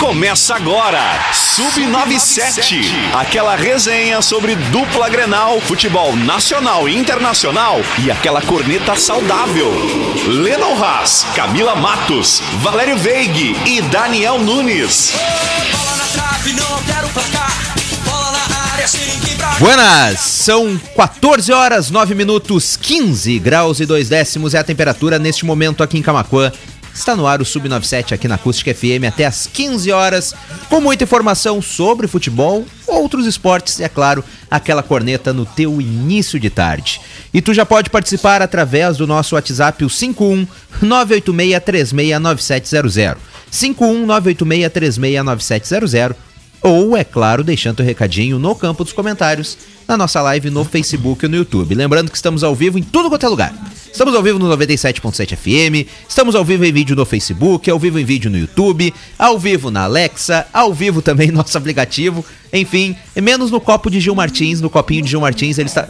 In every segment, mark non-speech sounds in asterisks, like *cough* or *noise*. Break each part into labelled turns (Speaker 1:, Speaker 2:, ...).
Speaker 1: Começa agora, Sub97, aquela resenha sobre dupla Grenal, futebol nacional e internacional e aquela corneta saudável. Lennon Haas, Camila Matos, Valério Veig e Daniel Nunes.
Speaker 2: Buenas, são 14 horas 9 minutos 15 graus e 2 décimos é a temperatura neste momento aqui em Camaquã. Está no ar o Sub97 aqui na Acústica FM até às 15 horas, com muita informação sobre futebol, outros esportes e, é claro, aquela corneta no teu início de tarde. E tu já pode participar através do nosso WhatsApp, o 51 986369700. 51 986369700 ou, é claro, deixando o recadinho no campo dos comentários na nossa live no Facebook e no YouTube. Lembrando que estamos ao vivo em tudo quanto é lugar. Estamos ao vivo no 97.7 FM, estamos ao vivo em vídeo no Facebook, ao vivo em vídeo no YouTube, ao vivo na Alexa, ao vivo também no nosso aplicativo, enfim, menos no copo de Gil Martins, no copinho de Gil Martins, ele está...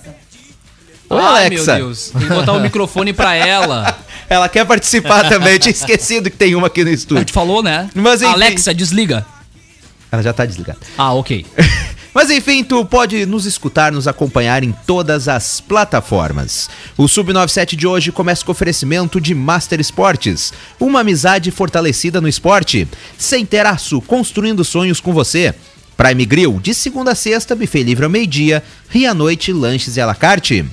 Speaker 2: Oi,
Speaker 3: Ai,
Speaker 2: Alexa.
Speaker 3: meu Deus. Tem que botar o microfone pra ela. *laughs*
Speaker 2: Ela quer participar também, eu tinha esquecido que tem uma aqui no
Speaker 3: A gente
Speaker 2: estúdio.
Speaker 3: falou, né?
Speaker 2: Mas, enfim.
Speaker 3: Alexa, desliga.
Speaker 2: Ela já tá desligada.
Speaker 3: Ah, ok. *laughs*
Speaker 2: Mas enfim, tu pode nos escutar, nos acompanhar em todas as plataformas. O Sub97 de hoje começa com oferecimento de Master Esportes, uma amizade fortalecida no esporte. Sem teraço, construindo sonhos com você. Prime Grill, de segunda a sexta, buffet livre ao meio-dia, e à noite, lanches e à la carte.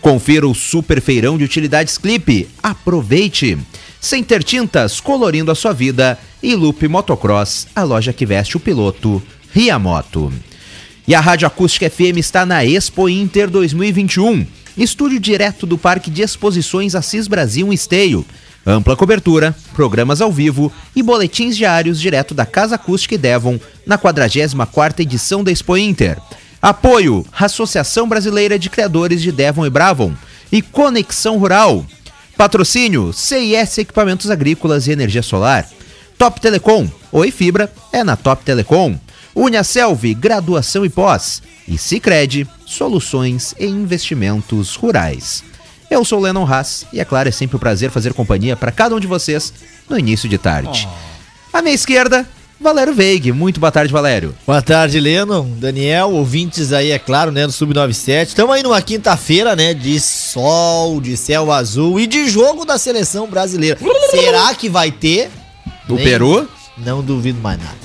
Speaker 2: Confira o super feirão de utilidades Clipe. Aproveite! Sem ter tintas, colorindo a sua vida. E Loop Motocross, a loja que veste o piloto Riamoto. E a Rádio Acústica FM está na Expo Inter 2021. Estúdio direto do Parque de Exposições Assis Brasil em Esteio. Ampla cobertura, programas ao vivo e boletins diários direto da Casa Acústica e Devon na 44ª edição da Expo Inter. Apoio: Associação Brasileira de Criadores de Devon e Bravon e Conexão Rural. Patrocínio: CIS Equipamentos Agrícolas e Energia Solar. Top Telecom, Oi Fibra é na Top Telecom. Uniaselv, graduação e pós. E Cicred, soluções e investimentos rurais. Eu sou o Lennon Haas e é claro, é sempre um prazer fazer companhia para cada um de vocês no início de tarde. À minha esquerda, Valério Veig. Muito boa tarde, Valério.
Speaker 4: Boa tarde, Lennon, Daniel, ouvintes aí, é claro, né, do Sub-97. Estamos aí numa quinta-feira, né, de sol, de céu azul e de jogo da seleção brasileira. Será que vai ter?
Speaker 2: O
Speaker 4: Nem-
Speaker 2: Peru?
Speaker 4: Não duvido mais nada.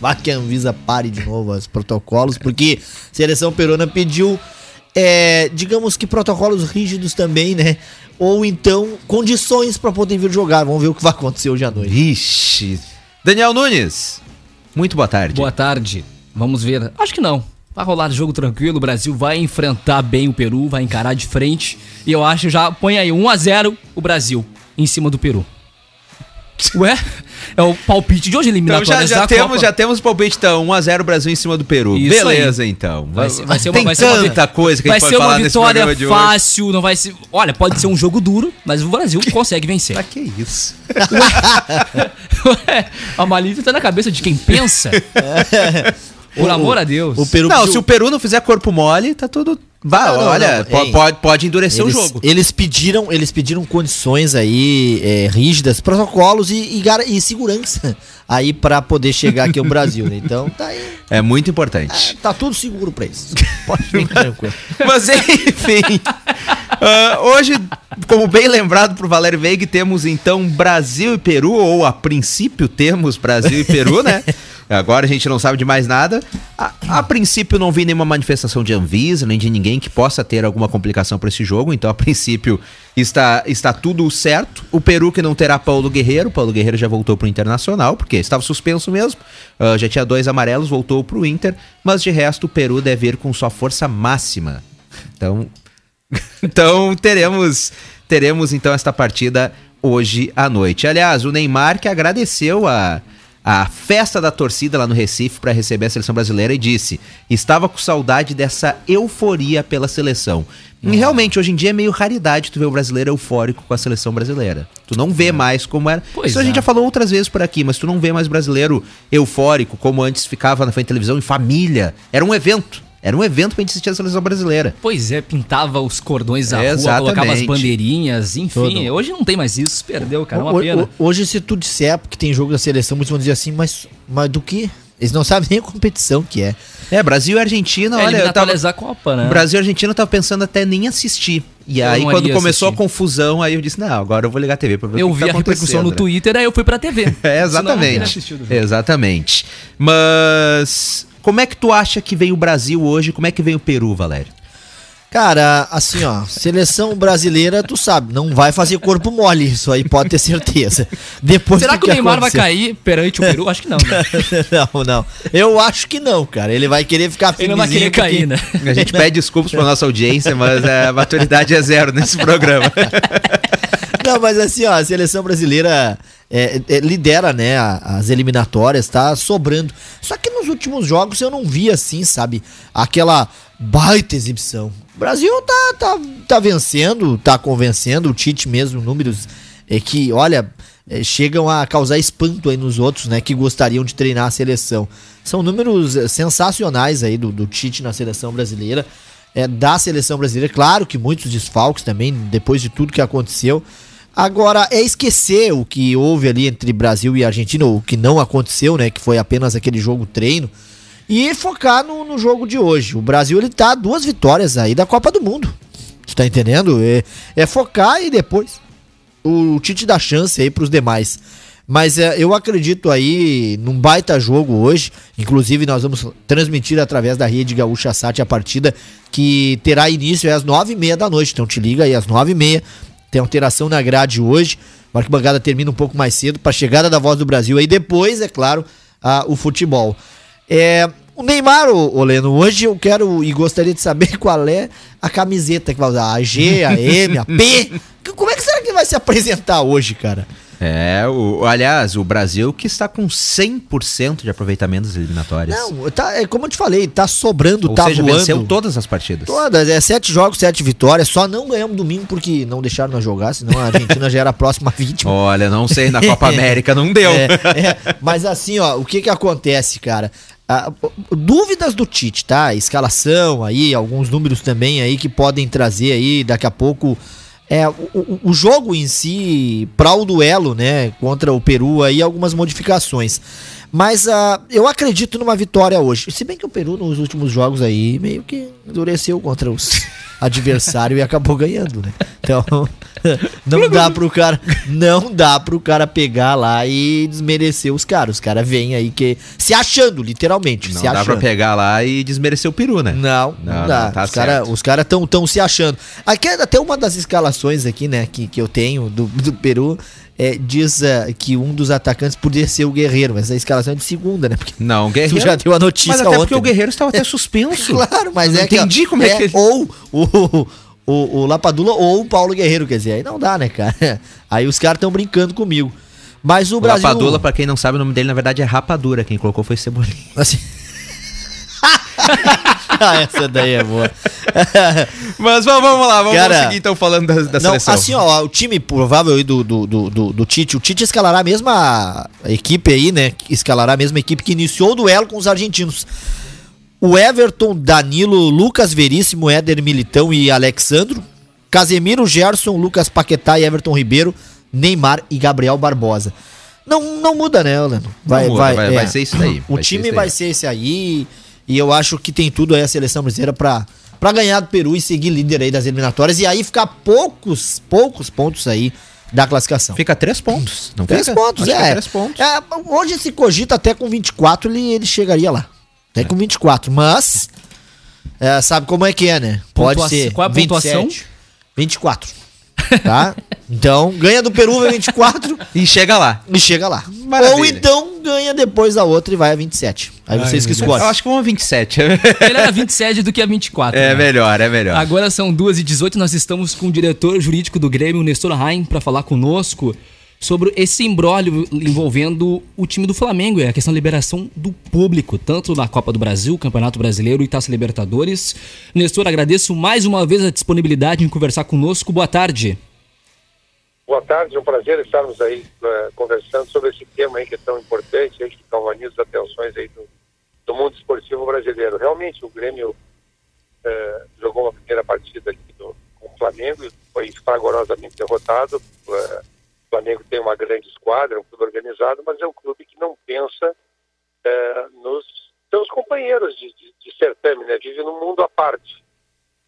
Speaker 4: Vai que a Anvisa pare de novo os protocolos, porque a seleção peruana pediu, é, digamos que protocolos rígidos também, né? Ou então condições para poder vir jogar. Vamos ver o que vai acontecer hoje à noite.
Speaker 2: Vixe. Daniel Nunes. Muito boa tarde.
Speaker 3: Boa tarde. Vamos ver. Acho que não. Vai rolar jogo tranquilo. O Brasil vai enfrentar bem o Peru, vai encarar de frente. E eu acho já. Põe aí 1x0 o Brasil em cima do Peru. Ué? É o palpite de hoje
Speaker 2: Então já,
Speaker 3: eliminatórias
Speaker 2: já
Speaker 3: da
Speaker 2: temos,
Speaker 3: Copa.
Speaker 2: já temos palpite então, 1x0 Brasil em cima do Peru.
Speaker 3: Isso
Speaker 2: Beleza então.
Speaker 3: Vai ser, vai ser uma,
Speaker 2: Tem
Speaker 3: vai ser uma
Speaker 2: tanta
Speaker 3: vi-
Speaker 2: coisa que a
Speaker 3: vai
Speaker 2: gente
Speaker 3: ser
Speaker 2: pode
Speaker 3: uma
Speaker 2: falar nesse
Speaker 3: vitória
Speaker 2: programa de hoje.
Speaker 3: fácil, não vai ser. Olha, pode ser um jogo duro, mas o Brasil consegue vencer.
Speaker 2: Pra *laughs* que isso?
Speaker 3: Ué, a malícia tá na cabeça de quem pensa. *laughs* Por amor a Deus.
Speaker 4: O Peru
Speaker 2: Não,
Speaker 4: pediu-
Speaker 2: se o Peru não fizer corpo mole, tá tudo. Vá,
Speaker 4: Não, não,
Speaker 2: olha,
Speaker 4: não, ei.
Speaker 2: pode, pode endurecer
Speaker 4: eles,
Speaker 2: o jogo.
Speaker 4: Eles pediram, eles pediram condições aí é, rígidas, protocolos e, e, e segurança *laughs* aí pra poder chegar aqui ao Brasil, né? Então tá aí,
Speaker 2: É muito importante.
Speaker 4: tá tudo seguro pra isso. Pode vir *laughs* tranquilo.
Speaker 2: Mas enfim. *laughs* ah, hoje, como bem lembrado pro Valério Veig, temos então Brasil e Peru, ou a princípio temos Brasil e Peru, né? Agora a gente não sabe de mais nada. A, a princípio não vi nenhuma manifestação de Anvisa, nem de ninguém que possa ter alguma complicação para esse jogo. Então, a *laughs* princípio, está, está tudo certo. O Peru que não terá Paulo Guerreiro. Paulo Guerreiro já voltou pro Internacional, porque estava suspenso mesmo. Ah, já tinha dois amarelos, voltou pro Inter. Mas de resto, o Peru deve ir com sua força máxima. Então, *laughs* então teremos teremos então esta partida hoje à noite. Aliás, o Neymar que agradeceu a, a festa da torcida lá no Recife para receber a seleção brasileira e disse: "Estava com saudade dessa euforia pela seleção". E realmente hoje em dia é meio raridade tu ver o brasileiro eufórico com a seleção brasileira. Tu não vê mais como era.
Speaker 3: Pois
Speaker 2: Isso a
Speaker 3: é.
Speaker 2: gente já falou outras vezes por aqui, mas tu não vê mais brasileiro eufórico como antes ficava na frente da televisão em família. Era um evento. Era um evento pra gente assistir a seleção brasileira.
Speaker 3: Pois é, pintava os cordões da rua,
Speaker 2: Exatamente.
Speaker 3: colocava as bandeirinhas, enfim.
Speaker 4: Tudo.
Speaker 3: Hoje não tem mais isso, perdeu, cara, é uma pena.
Speaker 4: ho- Hoje, se tu disser que tem jogo da seleção, muitos vão dizer assim, mas, mas do que? Eles não sabem nem a competição que é.
Speaker 2: É, Brasil e Argentina,
Speaker 3: É,
Speaker 2: olha, eu tava,
Speaker 3: da Copa, né?
Speaker 2: Brasil e Argentina eu tava pensando até nem assistir. E
Speaker 3: Eu
Speaker 2: aí, quando começou
Speaker 3: assistir.
Speaker 2: a confusão, aí eu disse, não, agora eu vou ligar a TV pra ver
Speaker 3: Eu
Speaker 2: o que
Speaker 3: vi
Speaker 2: tá
Speaker 3: a repercussão no
Speaker 2: né?
Speaker 3: Twitter, aí eu fui pra TV. *laughs*
Speaker 2: É,
Speaker 3: Senão
Speaker 2: exatamente.
Speaker 3: assistido.
Speaker 2: Exatamente. Mas como é que tu acha que vem o Brasil hoje? Como é que vem o Peru, Valério?
Speaker 4: Cara, assim, ó, seleção brasileira, tu sabe, não vai fazer corpo mole, isso aí pode ter certeza. Depois
Speaker 3: Será que o Neymar vai cair perante o Peru? Acho que não, né? *laughs*
Speaker 4: não, não. Eu acho que não, cara. Ele vai querer ficar
Speaker 3: Ele não vai querer cair, né?
Speaker 2: A gente *laughs* pede desculpas pra nossa audiência, mas a maturidade é zero nesse programa. *laughs*
Speaker 4: Não, mas assim, ó, a seleção brasileira é, é, lidera, né, as eliminatórias, tá sobrando. Só que nos últimos jogos eu não vi assim, sabe, aquela baita exibição. O Brasil tá, tá, tá vencendo, tá convencendo, o Tite mesmo, números é que, olha, é, chegam a causar espanto aí nos outros, né, que gostariam de treinar a seleção. São números é, sensacionais aí do, do Tite na seleção brasileira é, da seleção brasileira. Claro que muitos desfalques também, depois de tudo que aconteceu. Agora, é esquecer o que houve ali entre Brasil e Argentina, o que não aconteceu, né? Que foi apenas aquele jogo treino. E focar no, no jogo de hoje. O Brasil, ele tá duas vitórias aí da Copa do Mundo. Tu tá entendendo? É, é focar e depois o Tite dá chance aí pros demais. Mas é, eu acredito aí num baita jogo hoje. Inclusive, nós vamos transmitir através da rede Gaúcha Sat a partida que terá início às nove e meia da noite. Então te liga aí às nove e meia. Tem alteração na grade hoje. A arquibancada termina um pouco mais cedo para chegada da voz do Brasil. Aí depois, é claro, a- o futebol. É, o Neymar, ô, ô Leno, hoje eu quero e gostaria de saber *laughs* qual é a camiseta que vai usar. A G, a M, a P. *laughs* Como é que será que vai se apresentar hoje, cara?
Speaker 2: É, o, aliás, o Brasil que está com 100% de aproveitamento das eliminatórias.
Speaker 4: Não, tá, é como eu te falei, tá sobrando,
Speaker 2: Ou
Speaker 4: tá
Speaker 2: seja,
Speaker 4: voando.
Speaker 2: venceu todas as partidas.
Speaker 4: Todas, é sete jogos, sete vitórias. Só não ganhamos domingo porque não deixaram nós jogar, senão a Argentina já era a próxima *laughs* vítima.
Speaker 2: Olha, não sei, na Copa *laughs* América não deu.
Speaker 4: É, é, mas assim, ó, o que que acontece, cara? Ah, dúvidas do Tite, tá? Escalação aí, alguns números também aí que podem trazer aí daqui a pouco. É, o, o- jogo em si, para o duelo, né, contra o Peru aí, algumas modificações. Mas ah, eu acredito numa vitória hoje. Se bem que o Peru nos últimos jogos aí meio que endureceu contra os *laughs* adversários e acabou ganhando, né? Então, *laughs* não dá pro cara, não dá pro cara pegar lá e desmerecer os caras. Os caras vêm aí que se achando, literalmente,
Speaker 2: Não
Speaker 4: se
Speaker 2: dá
Speaker 4: achando.
Speaker 2: pra pegar lá e desmerecer o peru, né?
Speaker 4: Não, não,
Speaker 2: Não,
Speaker 4: dá.
Speaker 2: não, tá
Speaker 4: os caras cara estão tão se achando. Aqui é até uma das escalações aqui, né, que, que eu tenho do, do Peru, é, diz ah, que um dos atacantes poderia ser o Guerreiro, mas a escalação é de segunda, né? Porque
Speaker 2: Não, o
Speaker 4: tu
Speaker 2: Guerreiro.
Speaker 4: já deu a notícia
Speaker 2: Mas até
Speaker 4: ontem.
Speaker 2: porque o? Guerreiro estava até suspenso.
Speaker 4: Claro, mas
Speaker 2: Eu
Speaker 4: é
Speaker 2: não
Speaker 4: que, ó,
Speaker 2: entendi como é que ele-
Speaker 4: Ou o, o, o Lapadula ou o Paulo Guerreiro, quer dizer, aí não dá, né, cara? *laughs* Aí os caras estão brincando comigo. Mas o,
Speaker 2: O
Speaker 4: Brasil...
Speaker 2: Lapadula, pra quem não sabe, o nome dele na verdade é Rapadura. Quem colocou foi Cebolinha.
Speaker 4: Assim... *laughs* *laughs* ah, essa daí é boa. *laughs*
Speaker 2: Mas vamos, vamos lá, vamos,
Speaker 4: Cara,
Speaker 2: seguir então falando da, da
Speaker 4: Não,
Speaker 2: seleção.
Speaker 4: assim, ó, o time provável aí do, do, do, do, do Tite, o Tite escalará a mesma equipe aí, né? Escalará a mesma equipe que iniciou o duelo com os argentinos. O Everton, Danilo, Lucas Veríssimo, Éder Militão e Alexandro. Casemiro, Gerson, Lucas Paquetá e Everton Ribeiro, Neymar e Gabriel Barbosa. Não, não muda, né, Orlando? Vai,
Speaker 2: muda,
Speaker 4: vai,
Speaker 2: vai-
Speaker 4: é.
Speaker 2: vai ser isso daí,
Speaker 4: O
Speaker 2: ser
Speaker 4: time
Speaker 2: isso
Speaker 4: vai ser esse aí. E eu acho que tem tudo aí a seleção brasileira pra, pra ganhar do Peru e seguir líder aí das eliminatórias. E aí ficar poucos, poucos pontos aí da classificação.
Speaker 2: Fica três pontos. Não
Speaker 4: Três
Speaker 2: fica?
Speaker 4: pontos,
Speaker 2: que
Speaker 4: é.
Speaker 2: Três pontos.
Speaker 4: É, Hoje se cogita até com 24 ele, ele chegaria lá. Até com 24. Mas, é, sabe como é que é, né? Pode
Speaker 3: Pontua-
Speaker 4: ser.
Speaker 3: qual é a pontuação?
Speaker 4: 24. Tá? Então, ganha do Peru, vai 24
Speaker 2: E chega lá.
Speaker 4: e chega lá.
Speaker 2: Maravilha.
Speaker 4: Ou então ganha depois da outra e vai a 27. Aí vocês que
Speaker 2: Eu
Speaker 4: escolhem.
Speaker 2: acho que uma 27.
Speaker 3: Ele era 27 do que a 24.
Speaker 2: é
Speaker 3: né?
Speaker 2: melhor, é melhor.
Speaker 3: Agora são 2h18, nós estamos com o diretor jurídico do Grêmio, Nestor Raim, para falar conosco sobre esse imbróglio envolvendo o time do Flamengo, é a questão da liberação do público, tanto na Copa do Brasil, Campeonato Brasileiro e Taça Libertadores. Nestor, agradeço mais uma vez a disponibilidade em conversar conosco. Boa tarde.
Speaker 5: Boa tarde, é um prazer estarmos aí eh, conversando sobre esse tema aí que é tão importante, aí que galvaniza as atenções aí do, do mundo esportivo brasileiro. Realmente, o Grêmio eh, jogou uma primeira partida aqui do, com o Flamengo e foi fragorosamente derrotado. O Flamengo tem uma grande esquadra, é um clube organizado, mas é um clube que não pensa eh, nos seus companheiros de, de, de certame, né? vive num mundo à parte.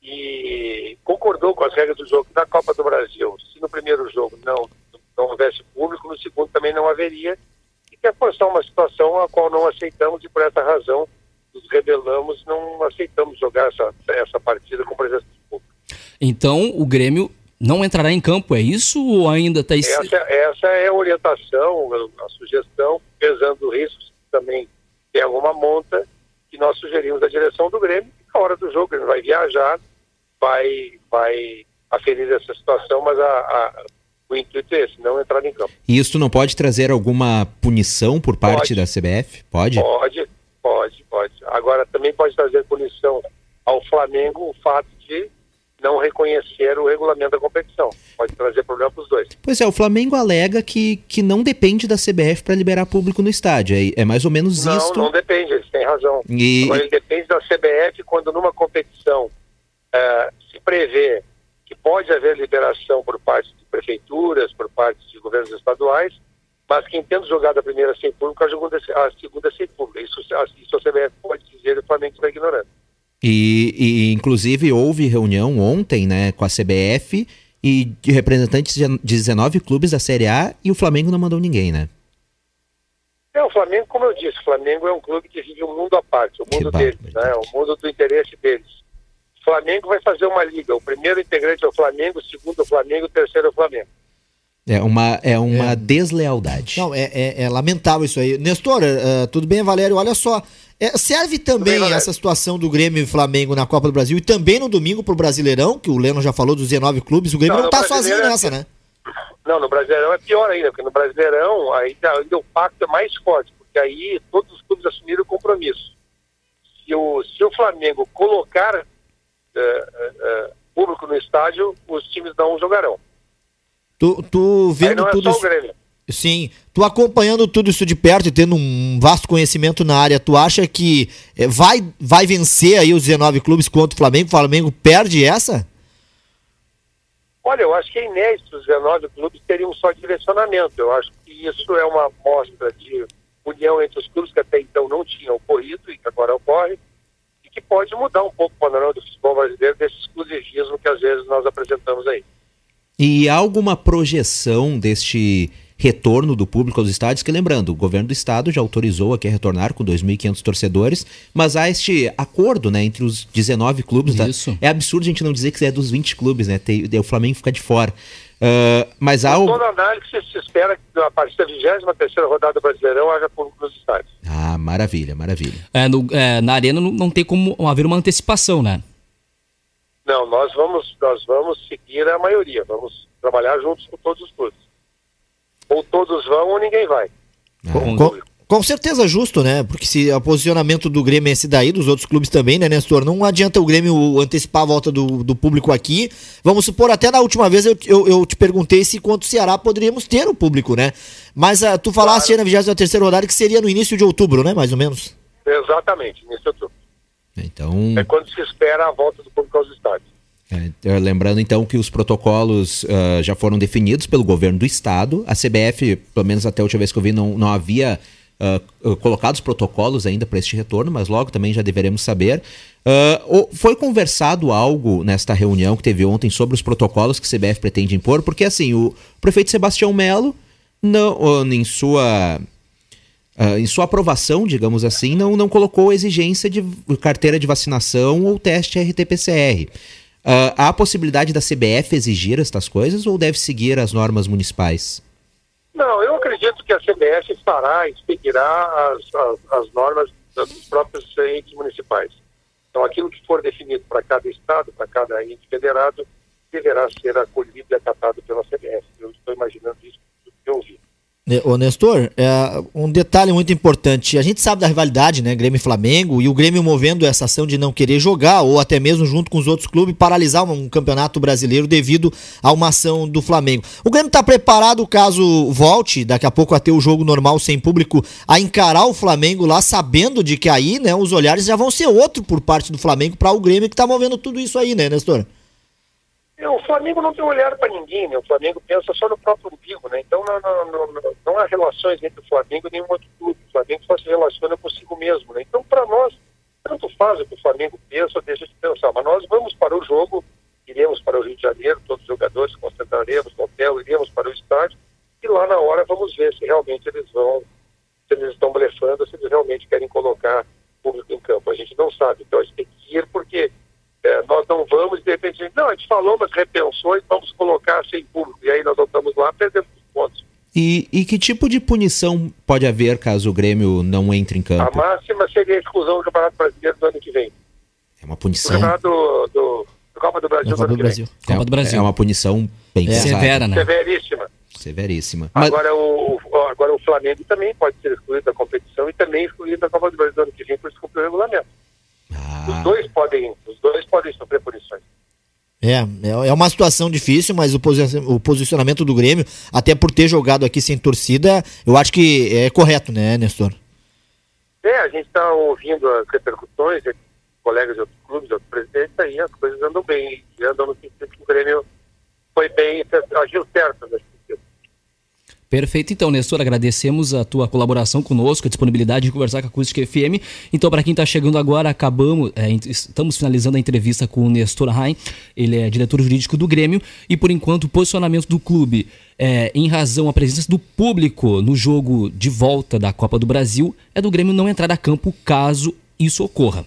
Speaker 5: E concordou com as regras do jogo da Copa do Brasil. Se no primeiro jogo não, não houvesse público, no segundo também não haveria. E quer forçar uma situação a qual não aceitamos e por essa razão nos rebelamos, não aceitamos jogar essa, essa partida com presença de público.
Speaker 3: Então o Grêmio não entrará em campo, é isso? Ou ainda está
Speaker 5: Essa, essa é a orientação, a, a sugestão, pesando riscos também tem alguma monta que nós sugerimos à direção do Grêmio. Na hora do jogo, ele vai viajar, vai, vai aferir essa situação, mas a, a, o intuito é esse, não entrar em campo.
Speaker 2: E isso não pode trazer alguma punição por parte
Speaker 5: Pode.
Speaker 2: da CBF? Pode?
Speaker 5: Pode, pode, pode. Agora, também pode trazer punição ao Flamengo o fato de não reconhecer o regulamento da competição. Pode trazer problema para os dois.
Speaker 2: Pois é, o Flamengo alega que, que não depende da CBF para liberar público no estádio. É, é mais ou menos
Speaker 5: Não,
Speaker 2: isto.
Speaker 5: não depende, eles têm razão.
Speaker 2: E-
Speaker 5: Agora, ele depende da CBF quando numa competição eh, se prevê que pode haver liberação por parte de prefeituras, por parte de governos estaduais, mas quem tendo jogado a primeira sem público, a segunda, a segunda sem público. Isso, isso a CBF pode dizer e o Flamengo está ignorando.
Speaker 2: E, e, inclusive houve reunião ontem, né, com a CBF e de representantes de 19 clubes da Série A e o Flamengo não mandou ninguém, né?
Speaker 5: É, o Flamengo, como eu disse, o Flamengo é um clube que vive um mundo à parte, o mundo deles, né, o mundo do interesse deles. O Flamengo vai fazer uma liga, o primeiro integrante é o Flamengo, o segundo é o Flamengo, o terceiro é o Flamengo.
Speaker 2: É uma, é uma deslealdade.
Speaker 4: Não, é, é- é lamentável isso aí. Nestor, eh, tudo bem, Valério? Olha só. Eh, serve também
Speaker 5: bem,
Speaker 4: essa situação do Grêmio e Flamengo na Copa do Brasil e também no domingo pro Brasileirão, que o Leno já falou dos 19 clubes. O Grêmio
Speaker 5: Não,
Speaker 4: não,
Speaker 5: no
Speaker 4: tá sozinho
Speaker 5: é
Speaker 4: nessa, né?
Speaker 5: Não, no Brasileirão é pior ainda, porque no Brasileirão ainda, ainda o pacto é mais forte, porque aí todos os clubes assumiram o compromisso. Se o, se o Flamengo colocar eh, eh, eh, público no estádio, os times não jogarão.
Speaker 4: Tu, tu
Speaker 5: Aí
Speaker 4: vendo
Speaker 5: não é
Speaker 4: tudo
Speaker 5: só o. Grêmio.
Speaker 4: Sim, tu acompanhando tudo isso de perto e tendo um vasto conhecimento na área, tu acha que eh, vai, vai vencer aí os 19 clubes contra o Flamengo? O Flamengo perde essa?
Speaker 5: Olha, eu acho que é inédito os 19 clubes terem um só direcionamento. Eu acho que isso é uma mostra de união entre os clubes que até então não tinham ocorrido e que agora ocorre, e que pode mudar um pouco o panorama do futebol brasileiro desse exclusivismo que às vezes nós apresentamos aí.
Speaker 2: E há alguma projeção deste retorno do público aos estádios? Que lembrando, o governo do estado já autorizou aqui a retornar com 2.500 torcedores, mas há este acordo né, entre os 19 clubes.
Speaker 3: Isso.
Speaker 2: É absurdo a gente não dizer que é dos 20 clubes, né? Tem, o Flamengo fica de fora. Ah, mas há. o-
Speaker 5: Toda análise se espera que a partir da 23ª rodada do Brasileirão haja público nos estádios.
Speaker 2: Ah, maravilha, maravilha.
Speaker 3: É, no- é, na arena não, não tem como haver uma antecipação, né?
Speaker 5: Não, nós vamos, nós vamos seguir a maioria, vamos trabalhar juntos com todos os clubes. Ou todos vão ou ninguém vai.
Speaker 3: Com-
Speaker 4: Com, com certeza justo, né? Porque se o posicionamento do Grêmio é esse daí, dos outros clubes também, né, Nestor? Não adianta o Grêmio antecipar a volta do, do público aqui. Vamos supor, até na última vez eu, eu, eu te perguntei se contra o Ceará poderíamos ter o público, né? Mas ah, tu falaste aí na 23 rodada que seria no início de outubro, né? Mais ou menos.
Speaker 5: Exatamente, nisso eu tô.
Speaker 2: Então.
Speaker 5: É quando se espera a volta do público aos estádios.
Speaker 2: É, é, lembrando então que os protocolos ah, já foram definidos pelo governo do estado. A CBF, pelo menos até a última vez que eu vi, não, não havia ah, colocado os protocolos ainda para este retorno, mas logo também já deveremos saber. O- foi conversado algo nesta reunião que teve ontem sobre os protocolos que a CBF pretende impor? Porque assim, o prefeito Sebastião Melo, em sua ah, em sua aprovação, digamos assim, não, não colocou exigência de carteira de vacinação ou teste RT-PCR. Ah, há a possibilidade da CBF exigir estas coisas ou deve seguir as normas municipais?
Speaker 5: Não, eu acredito que a CBF fará e seguirá as, as, as normas dos próprios entes municipais. Então, aquilo que for definido para cada estado, para cada ente federado, deverá ser acolhido e acatado pela CBF. Eu estou imaginando isso do que eu vi.
Speaker 4: Ne- Ô Nestor, é, um detalhe muito importante. A gente sabe da rivalidade, né? Grêmio e Flamengo, e o Grêmio movendo essa ação de não querer jogar, ou até mesmo junto com os outros clubes, paralisar um, campeonato brasileiro devido a uma ação do Flamengo. O Grêmio está preparado, caso volte, daqui a pouco a ter o jogo normal sem público, a encarar o Flamengo lá, sabendo de que aí, né, os olhares já vão ser outro por parte do Flamengo para o Grêmio que tá movendo tudo isso aí, né, Nestor?
Speaker 5: O Flamengo não tem olhar para ninguém, né? O Flamengo pensa só no próprio umbigo, né? Então não, não, não, não- há relações entre o Flamengo e nenhum outro clube. O Flamengo só se relaciona consigo mesmo, né? Então para nós, tanto faz o que o Flamengo pensa ou deixa de pensar. Mas nós vamos para o jogo, iremos para o Rio de Janeiro, todos os jogadores concentraremos no hotel, iremos para o estádio e lá na hora vamos ver se realmente eles vão, se eles estão blefando, se eles realmente querem colocar público em campo. A gente não sabe, então a gente tem que ir porque é, nós não vamos, de repente, a gente, não, a gente falou, mas repensou e vamos colocar sem público. E aí nós voltamos lá, perdemos os pontos.
Speaker 2: E, e que tipo de punição pode haver caso o Grêmio não entre em
Speaker 5: A
Speaker 2: campo?
Speaker 5: máxima seria a exclusão do Campeonato Brasileiro do ano que vem.
Speaker 2: É uma
Speaker 5: O
Speaker 2: punição.
Speaker 5: Campeonato do, do, do Copa do Brasil
Speaker 4: Copa
Speaker 5: ano
Speaker 4: do
Speaker 5: que
Speaker 4: Brasil.
Speaker 3: Copa do Brasil.
Speaker 2: É uma punição bem
Speaker 4: É.
Speaker 3: Severa, né?
Speaker 5: Severíssima.
Speaker 2: Severíssima. Mas,
Speaker 5: Agora o, o- agora o Flamengo também pode ser excluído da competição e também excluído da Copa do Brasil do ano que vem por descumprir o regulamento. Os
Speaker 2: ah,
Speaker 5: dois podem, os dois podem sofrer punições.
Speaker 4: É, é é uma situação difícil, mas o, posi- o posicionamento do Grêmio, até por ter jogado aqui sem torcida, eu acho que é correto, né, Nestor?
Speaker 5: É, a gente está ouvindo as repercussões de colegas de outros clubes, de outros presidentes, aí as coisas andam bem, andam no sentido que o Grêmio foi bem, agiu certo nesse sentido.
Speaker 3: Perfeito, então, Nestor, agradecemos a tua colaboração conosco, a disponibilidade de conversar com a Acústica FM. Então, para quem está chegando agora, acabamos, é, estamos finalizando a entrevista com o Nestor Rain, ele é diretor jurídico do Grêmio, e por enquanto o posicionamento do clube, é, em razão à presença do público no jogo de volta da Copa do Brasil, é do Grêmio não entrar a campo caso isso ocorra.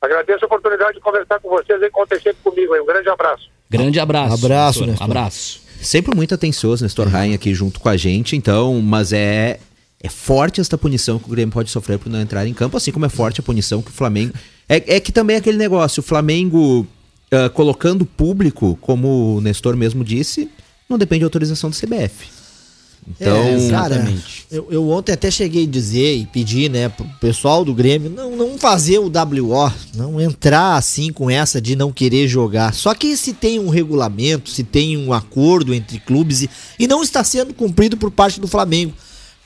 Speaker 5: Agradeço a oportunidade de conversar com vocês e contem sempre comigo. Um grande abraço.
Speaker 3: Grande abraço.
Speaker 4: Abraço,
Speaker 3: Nestor.
Speaker 4: Nestor.
Speaker 3: Abraço.
Speaker 2: Sempre muito atencioso, Nestor Rain aqui junto com a gente, então, mas é é forte esta punição que o Grêmio pode sofrer por não entrar em campo, assim como é forte a punição que o Flamengo. É, é que também é aquele negócio, o Flamengo ah, colocando público, como o Nestor mesmo disse, não depende de autorização do CBF. Então,
Speaker 4: É, cara, eu, eu ontem até cheguei a dizer e pedir, né, pro pessoal do Grêmio não, não fazer o WO, não entrar assim com essa de não querer jogar. Só que se tem um regulamento, se tem um acordo entre clubes e, e não está sendo cumprido por parte do Flamengo.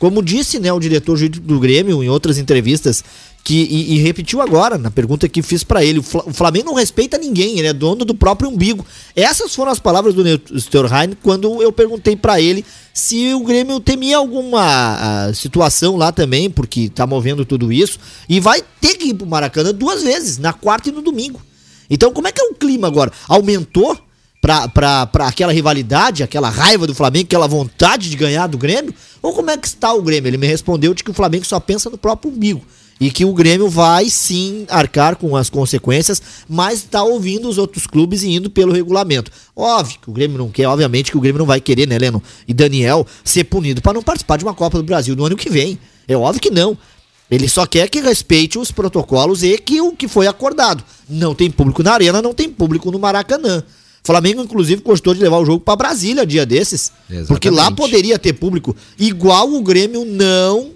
Speaker 4: Como disse, né, o diretor jurídico do Grêmio em outras entrevistas, que e, e repetiu agora na pergunta que fiz pra ele, o Fla- o Flamengo não respeita ninguém, ele é dono do próprio umbigo. Essas foram as palavras do Nestor Hein quando eu perguntei pra ele se o Grêmio temia alguma ah, situação lá também, porque tá movendo tudo isso, e vai ter que ir pro Maracanã duas vezes, na quarta e no domingo. Então, como é que é o clima agora? Aumentou pra, aquela rivalidade, aquela raiva do Flamengo, aquela vontade de ganhar do Grêmio? Ou como é que está o Grêmio? Ele me respondeu de que o Flamengo só pensa no próprio umbigo. E que o Grêmio vai sim arcar com as consequências, mas está ouvindo os outros clubes e indo pelo regulamento. Óbvio que o Grêmio não quer, obviamente que o Grêmio não vai querer, né, Leno? E Daniel ser punido para não participar de uma Copa do Brasil no ano que vem. É óbvio que não. Ele só quer que respeite os protocolos e que o que foi acordado. Não tem público na arena, não tem público no Maracanã. Flamengo, inclusive, gostou de levar o jogo para Brasília dia desses.
Speaker 2: Exatamente.
Speaker 4: Porque lá poderia ter público. Igual o Grêmio não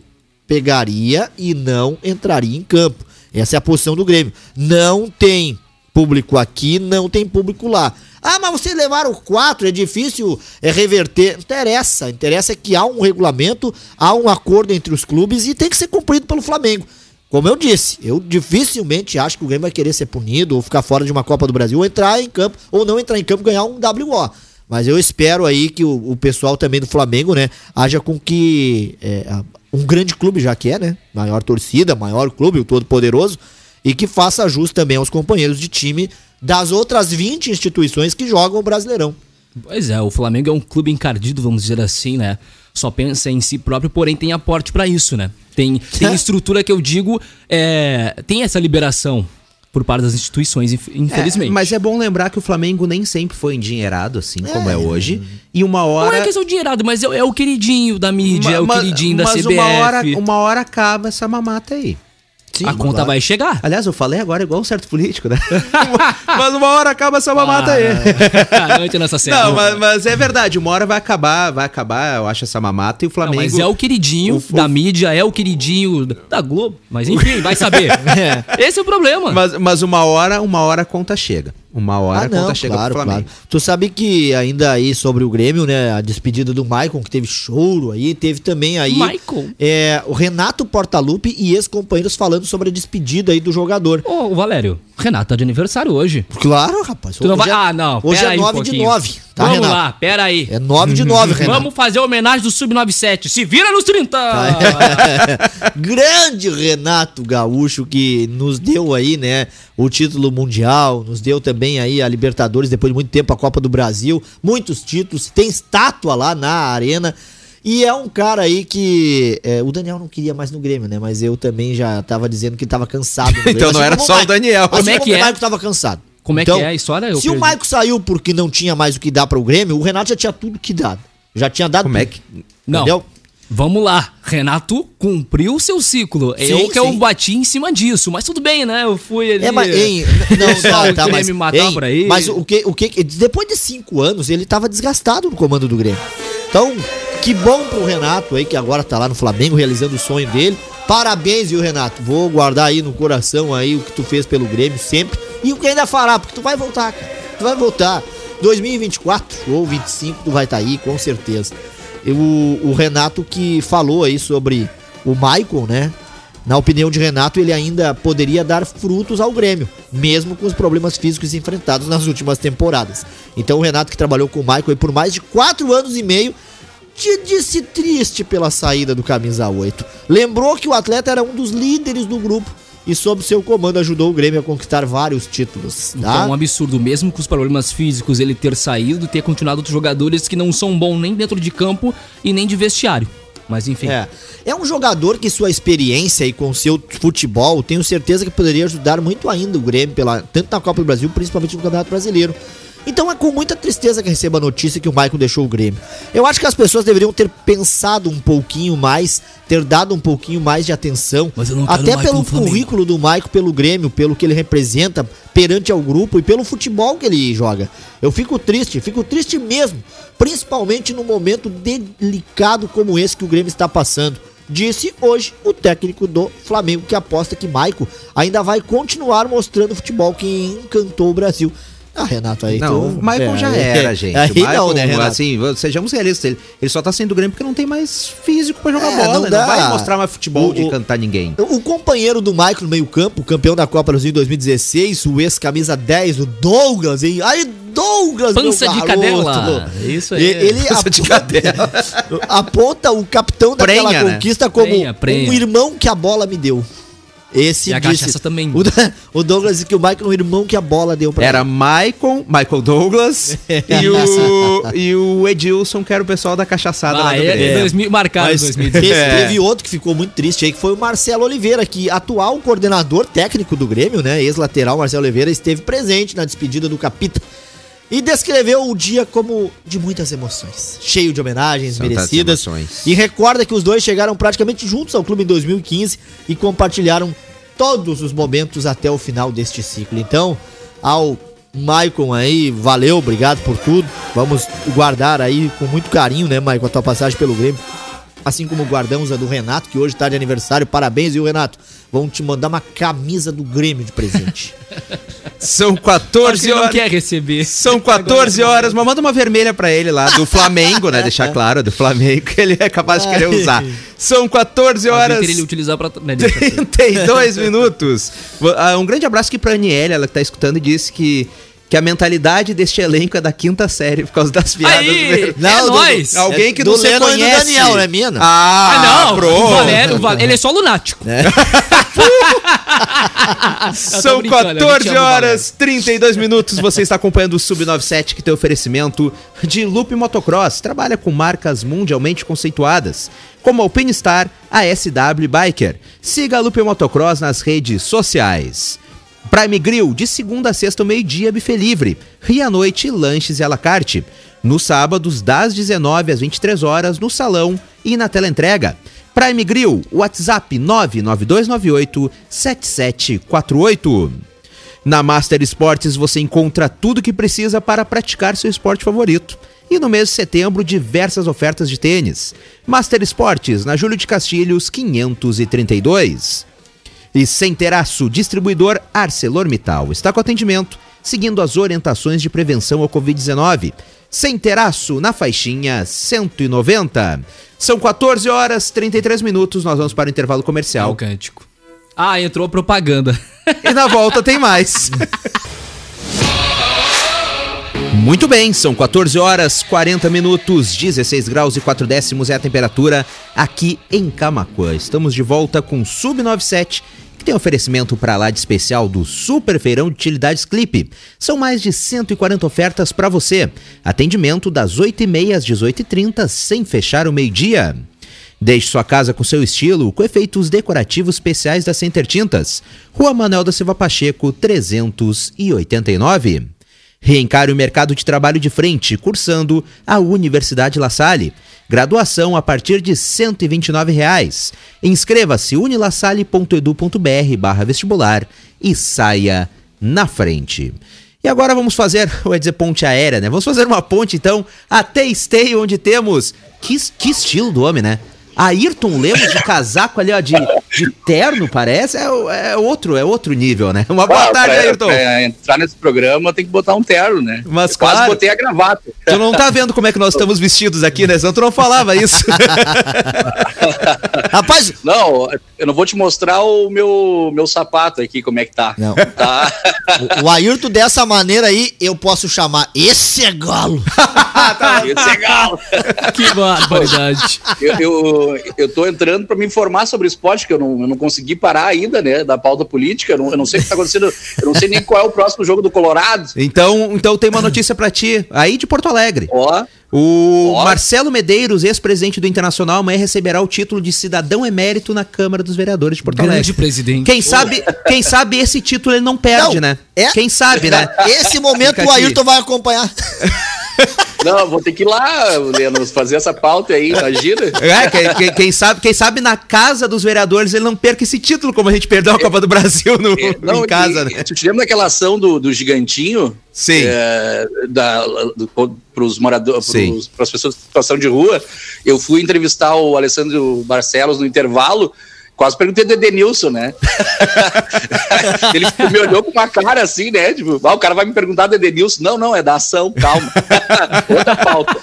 Speaker 4: pegaria e não entraria em campo. Essa é a posição do Grêmio. Não tem público aqui, não tem público lá. Ah, mas vocês levaram quatro, é difícil é, reverter. Não interessa. Interessa é que há um regulamento, há um acordo entre os clubes e tem que ser cumprido pelo Flamengo. Como eu disse, eu dificilmente acho que o Grêmio vai querer ser punido ou ficar fora de uma Copa do Brasil ou entrar em campo, ou não entrar em campo ganhar um WO. Mas eu espero aí que o, o pessoal também do Flamengo, né, haja com que é, um grande clube já que é, né, maior torcida, maior clube, o todo poderoso, e que faça jus também aos companheiros de time das outras 20 instituições que jogam o Brasileirão.
Speaker 3: Pois é, o Flamengo é um clube encardido, vamos dizer assim, né? Só pensa em si próprio, porém tem aporte pra isso, né? Tem, tem *laughs* estrutura que eu digo, é, tem essa liberação por parte das instituições, inf- infelizmente.
Speaker 2: É, mas é bom lembrar que o Flamengo nem sempre foi endinheirado, assim como é hoje. E uma
Speaker 3: Não
Speaker 2: hora.
Speaker 3: é questão de dinheirado, mas é, é o queridinho da mídia, é o queridinho da
Speaker 2: mas
Speaker 3: CBF.
Speaker 2: Uma hora, uma hora acaba essa mamata aí.
Speaker 4: Sim,
Speaker 3: a conta
Speaker 4: claro.
Speaker 3: vai chegar.
Speaker 2: Aliás, eu falei agora igual um certo político, né? *laughs* mas uma hora acaba essa mamata aí.
Speaker 3: Ah, não entra nessa série.
Speaker 2: Não, mas, mas é verdade, uma hora vai acabar, vai acabar, eu acho, essa mamata e o
Speaker 3: Não,
Speaker 2: Flamengo.
Speaker 3: mas é o queridinho
Speaker 2: o-
Speaker 3: da mídia, é o queridinho da Globo. Mas enfim, vai saber. *laughs* Esse é o problema.
Speaker 2: Mas, mas uma hora, uma hora a conta chega. Uma hora
Speaker 4: Ah,
Speaker 2: a
Speaker 4: não,
Speaker 2: conta chega
Speaker 4: claro,
Speaker 2: pro
Speaker 4: claro.
Speaker 2: Flamengo.
Speaker 4: Tu sabe que ainda aí sobre o Grêmio, né, a despedida do Maicon, que teve choro aí, teve também aí
Speaker 3: Maicon?
Speaker 4: é, o Renato Portaluppi e ex-companheiros falando sobre a despedida aí do jogador.
Speaker 3: Ô, Valério, Renato tá de aniversário hoje.
Speaker 4: Claro, rapaz.
Speaker 3: Tu não vai...
Speaker 4: hoje é-
Speaker 3: Ah, não.
Speaker 4: Hoje é
Speaker 3: aí um
Speaker 4: 9 de
Speaker 3: pouquinho.
Speaker 4: 9, tá,
Speaker 3: Vamos
Speaker 4: Renato?
Speaker 3: lá, pera aí.
Speaker 4: É 9 de 9, Renato.
Speaker 3: Vamos fazer a homenagem do Sub-97. Se vira nos 30! *laughs*
Speaker 4: Grande Renato Gaúcho que nos deu aí, né, o título mundial, nos deu também aí a Libertadores depois de muito tempo a Copa do Brasil, muitos títulos, tem estátua lá na arena. E é um cara aí que. é, o Daniel não queria mais no Grêmio, né? Mas eu também já tava dizendo que tava cansado. *laughs*
Speaker 2: Então não
Speaker 4: assim
Speaker 2: era só o. Daniel.
Speaker 4: Assim
Speaker 3: Como é que
Speaker 4: o
Speaker 3: é?
Speaker 4: Maico tava cansado.
Speaker 3: Como é que é a história? Eu
Speaker 4: Se o
Speaker 3: perdi.
Speaker 4: Maico saiu porque não tinha mais o que dar para o Grêmio, o Renato já tinha tudo que dado. Já tinha dado
Speaker 2: Como é
Speaker 4: tudo.
Speaker 2: que.
Speaker 3: Não.
Speaker 4: Entendeu?
Speaker 3: Vamos lá, Renato cumpriu o seu ciclo.
Speaker 4: Sim,
Speaker 3: eu que eu
Speaker 4: sim.
Speaker 3: bati em cima disso, mas tudo bem, né? Eu fui ali.
Speaker 4: É, mas, hein, *laughs* não, não, tá,
Speaker 3: queria
Speaker 4: mas,
Speaker 3: me matar
Speaker 4: hein,
Speaker 3: por aí.
Speaker 4: mas o que, o que, depois de cinco anos, ele tava desgastado no comando do Grêmio. Então, que bom pro Renato aí, que agora tá lá no Flamengo, realizando o sonho dele. Parabéns, viu, Renato? Vou guardar aí no coração aí o que tu fez pelo Grêmio sempre. E o que ainda fará, porque tu vai voltar, cara. Tu vai voltar. 2024 ou 25, tu vai estar aí, com certeza. O, Renato que falou aí sobre o Michael, né? Na opinião de Renato, ele ainda poderia dar frutos ao Grêmio, mesmo com os problemas físicos enfrentados nas últimas temporadas. Então, o Renato, que trabalhou com o aí por mais de quatro anos e meio, te disse triste pela saída do Camisa 8. Lembrou que o atleta era um dos líderes do grupo e, sob seu comando, ajudou o Grêmio a conquistar vários títulos.
Speaker 3: Então
Speaker 4: Tá?
Speaker 3: é um absurdo, mesmo com os problemas físicos, ele ter saído, ter continuado outros jogadores que não são bons nem dentro de campo e nem de vestiário. Mas enfim.
Speaker 4: É. É um jogador que sua experiência e com seu futebol, tenho certeza que poderia ajudar muito ainda o Grêmio, pela, tanto na Copa do Brasil, principalmente no Campeonato Brasileiro. Então é com muita tristeza que recebo a notícia que o Maicon deixou o Grêmio. Eu acho que as pessoas deveriam ter pensado um pouquinho mais, ter dado um pouquinho mais de atenção, até pelo currículo do Maicon pelo Grêmio, pelo que ele representa perante ao grupo e pelo futebol que ele joga. Eu fico triste, fico triste mesmo, principalmente num momento delicado como esse que o Grêmio está passando. Disse hoje o técnico do Flamengo que aposta que Maico ainda vai continuar mostrando o futebol que encantou o Brasil. Ah, Renato, aí
Speaker 2: Não,
Speaker 4: tu-
Speaker 2: o Michael
Speaker 4: é,
Speaker 2: já
Speaker 4: é,
Speaker 2: era, *laughs* gente.
Speaker 4: Aí
Speaker 2: o Michael,
Speaker 4: não, né, Renato?
Speaker 2: assim, sejamos realistas, ele, ele só tá saindo do Grêmio porque não tem mais físico pra jogar
Speaker 4: É,
Speaker 2: bola.
Speaker 4: não
Speaker 2: Não,
Speaker 4: dá.
Speaker 2: vai mostrar mais futebol
Speaker 4: O-
Speaker 2: de
Speaker 4: o-
Speaker 2: cantar ninguém.
Speaker 4: O companheiro do Michael no meio-campo, campeão da Copa Brasil em 2016, o ex-camisa 10, o Douglas, hein? Aí, Douglas,
Speaker 3: Pança
Speaker 4: meu
Speaker 3: de cadela. Isso aí.
Speaker 4: Ele
Speaker 2: Pança de cadela. *laughs*
Speaker 4: aponta o capitão daquela
Speaker 2: Prenha, né?
Speaker 4: conquista como
Speaker 3: Prenha, prenha.
Speaker 4: um irmão que a bola me deu. Esse
Speaker 3: E a
Speaker 4: disse-
Speaker 3: cachaça também.
Speaker 4: O, o Douglas disse que o Michael é um irmão que a bola deu pra
Speaker 2: Era
Speaker 4: ele.
Speaker 2: Michael, Michael Douglas *laughs* e, o, e o Edilson, que era o pessoal da cachaçada lá
Speaker 3: Ah,
Speaker 2: do
Speaker 3: é,
Speaker 2: Grêmio.
Speaker 3: é 2000, marcado
Speaker 4: Mas
Speaker 3: 2016.
Speaker 4: teve,
Speaker 2: É.
Speaker 4: teve outro que ficou muito triste aí, que foi o Marcelo Oliveira, que atual coordenador técnico do Grêmio, né? Ex-lateral Marcelo Oliveira, esteve presente na despedida do Capita e descreveu o dia como de muitas emoções, cheio de homenagens
Speaker 2: São
Speaker 4: merecidas.
Speaker 2: emoções.
Speaker 4: E recorda que os dois chegaram praticamente juntos ao clube em 2015 e compartilharam todos os momentos até o final deste ciclo. Então, ao Maicon aí, valeu, obrigado por tudo. Vamos guardar aí com muito carinho, né, Maicon, a tua passagem pelo Grêmio. Assim como guardamos a do Renato, que hoje está de aniversário. Parabéns, viu, Renato? Vão te mandar uma camisa do Grêmio de presente. *laughs*
Speaker 2: São
Speaker 3: Acho que
Speaker 2: 14
Speaker 3: ele não
Speaker 2: horas.
Speaker 3: quer receber.
Speaker 2: São 14 horas, mas manda uma vermelha pra ele lá, do Flamengo, né? Deixar claro, do Flamengo, que ele é capaz de querer usar. São 14 horas.
Speaker 3: Horas... ele utilizar pra... Né, deixa pra- *laughs*
Speaker 2: 32 minutos. Ah, Um grande abraço aqui pra Aniele, ela que tá escutando e disse que, que a mentalidade deste elenco é da quinta série por causa das piadas.
Speaker 3: Aí,
Speaker 2: do-
Speaker 3: é
Speaker 4: do-
Speaker 3: nóis.
Speaker 4: do-
Speaker 2: Alguém que
Speaker 4: do
Speaker 2: não se
Speaker 4: Lennon e do
Speaker 2: conhece.
Speaker 4: Daniel, né, mina?
Speaker 2: Ah,
Speaker 3: Ah, não.
Speaker 2: pronto.
Speaker 3: O Valério, o Valério, ele é só lunático. *laughs*
Speaker 2: São
Speaker 3: eu te
Speaker 2: 14
Speaker 3: amo,
Speaker 2: horas 32 minutos. Você está acompanhando o Sub97 que tem oferecimento de Loop Motocross. Trabalha com marcas mundialmente conceituadas, como a Alpinestar, a SW Biker. Siga a Loop Motocross nas redes sociais. Prime Grill, de segunda a sexta, meio-dia, buffet livre. Ria à noite, lanches e à la carte. Nos sábados, das 19 às 23 horas, no salão e na tela entrega. Prime Grill, WhatsApp 99298 7748. Na Master Esportes você encontra tudo que precisa para praticar seu esporte favorito. E no mês de setembro, diversas ofertas de tênis. Master Esportes, na Júlio de Castilhos, 532. E sem teraço, distribuidor ArcelorMittal. Está com atendimento, seguindo as orientações de prevenção ao Covid-19. Sem teraço, na faixinha 190. São 14 horas 33 minutos, nós vamos para o intervalo
Speaker 3: É o
Speaker 2: comercial.
Speaker 3: cântico. Ah, entrou a propaganda.
Speaker 2: E na volta tem mais. *laughs* Muito bem, são 14 horas 40 minutos, 16 graus e 4 décimos é a temperatura aqui em Camacuã. Estamos de volta com Sub97, que tem oferecimento para lá de especial do Super Feirão de Utilidades Clipe. São mais de 140 ofertas para você. Atendimento das 8h30 às 18h30, sem fechar o meio-dia. Deixe sua casa com seu estilo, com efeitos decorativos especiais da Center Tintas. Rua Manuel da Silva Pacheco, 389. Reencare o mercado de trabalho de frente, cursando a Universidade La Salle. Graduação a partir de 129 reais. Inscreva-se unilasalle.edu.br barra vestibular e saia na frente. E agora vamos fazer, *laughs* eu ia dizer ponte aérea, né? Vamos fazer uma ponte então até Esteio, onde temos. Que, que estilo do homem, né? Ayrton Lemos de casaco ali, ó, de, de terno, parece. É, o- é outro, é outro nível, né? Uma boa
Speaker 6: Ah,
Speaker 2: tarde,
Speaker 6: pra-
Speaker 2: Ayrton.
Speaker 6: pra entrar nesse programa tem que botar um terno, né?
Speaker 2: Mas
Speaker 6: Eu quase
Speaker 2: claro.
Speaker 6: botei a gravata.
Speaker 2: Tu não tá vendo como é que nós estamos vestidos aqui, né? Senão tu não falava isso. *laughs*
Speaker 4: Rapaz,
Speaker 6: Não, eu não vou te mostrar o meu, meu sapato aqui, como é que tá.
Speaker 4: Não.
Speaker 6: Tá.
Speaker 4: o, o Ayrton dessa maneira aí, eu posso chamar. Esse é galo. *laughs*
Speaker 6: Isso é galo.
Speaker 3: Que barbaridade.
Speaker 6: Eu, eu, eu tô entrando para me informar sobre esporte, que eu não, eu não consegui parar ainda, né? Da pauta política. Eu não, eu não sei o que tá acontecendo. Eu não sei nem qual é o próximo jogo do Colorado.
Speaker 2: Então, então tem uma notícia pra ti, aí de Porto Alegre.
Speaker 6: Ó,
Speaker 2: O
Speaker 6: Ó.
Speaker 2: Marcelo Medeiros, ex-presidente do Internacional, amanhã receberá o título de cidadão emérito na Câmara dos Vereadores de Porto
Speaker 3: Grande
Speaker 2: Alegre.
Speaker 3: presidente.
Speaker 2: Quem sabe, quem sabe esse título ele não perde,
Speaker 4: Não,
Speaker 2: né?
Speaker 4: é-
Speaker 2: Quem sabe, né? *laughs*
Speaker 4: Esse momento
Speaker 2: Fica
Speaker 4: o
Speaker 2: aqui.
Speaker 4: Ayrton vai acompanhar. *laughs*
Speaker 6: não, vou ter que ir lá, Leno, fazer essa pauta aí, imagina.
Speaker 2: É, quem, quem- sabe, quem sabe na casa dos vereadores ele não perca esse título, como a gente perdeu a Copa do Brasil no,
Speaker 6: É, não,
Speaker 2: em casa,
Speaker 6: e-
Speaker 2: né?
Speaker 6: Tu te lembra daquela ação do, do gigantinho?
Speaker 2: Sim.
Speaker 6: É, da, para os moradores, para as pessoas em situação de rua. Eu fui entrevistar o Alessandro Barcelos no intervalo. Quase perguntei do Edenilson, né? *laughs* Ele me olhou com uma cara assim, né? Tipo, ah, o cara vai me perguntar do Edenilson. Não, não, é da ação, calma. *laughs* Outra pauta.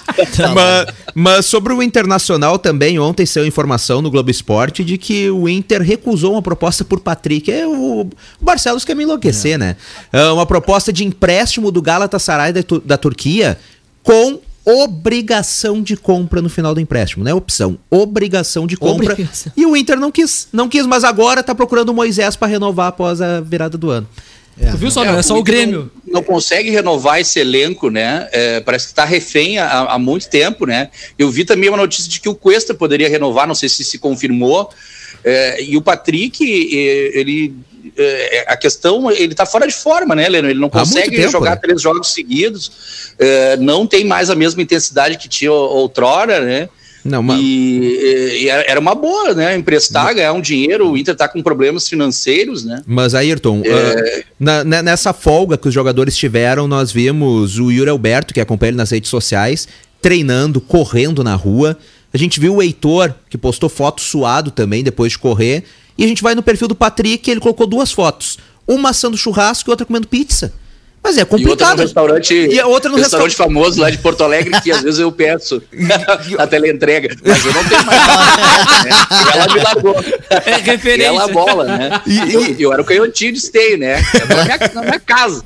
Speaker 2: mas, mas sobre o Internacional também, ontem saiu informação no Globo Esporte de que o Inter recusou uma proposta por Patrick. É o, o Barcelos quer me enlouquecer, né? É uma proposta de empréstimo do Galatasaray da, da Turquia com obrigação de compra no final do empréstimo, não é opção, obrigação de compra.
Speaker 3: Obrigação.
Speaker 2: E o Inter não quis, não quis, mas agora tá procurando o Moisés para renovar após a virada do ano.
Speaker 3: Tu viu só, não é só o
Speaker 6: Inter
Speaker 3: Grêmio.
Speaker 6: Não, não consegue renovar esse elenco, né? É, parece que está refém há, há muito tempo, né? Eu vi também uma notícia de que o Cuesta poderia renovar, não sei se se confirmou. É, e o Patrick, é, ele. É, a questão, ele tá fora de forma, né, Leno? Ele não consegue
Speaker 2: tempo,
Speaker 6: jogar
Speaker 2: né?
Speaker 6: três jogos seguidos, é, não tem mais a mesma intensidade que tinha outrora, né?
Speaker 2: Não, mas
Speaker 6: E, e era uma boa, né? Emprestar, ganhar um dinheiro, o Inter tá com problemas financeiros, né?
Speaker 2: Mas, Ayrton,
Speaker 6: É.
Speaker 2: ah, na- na- nessa folga que os jogadores tiveram, nós vimos o Yuri Alberto, que acompanha ele nas redes sociais, treinando, correndo na rua. A gente viu o Heitor, que postou foto suado também depois de correr. E a gente vai no perfil do Patrick, ele colocou duas fotos. Uma assando churrasco e outra comendo pizza. Mas é
Speaker 6: E outra
Speaker 2: complicado.
Speaker 6: no restaurante,
Speaker 2: E a outra no
Speaker 6: restaurante famoso lá de Porto Alegre, que às vezes eu peço *laughs* a teleentrega, mas eu não tenho mais. né? E ela me largou.
Speaker 3: É
Speaker 6: E
Speaker 3: referência.
Speaker 6: ela bola, né?
Speaker 2: E-
Speaker 6: eu, eu era o canhotinho de esteio, né? Era Na minha, na minha casa.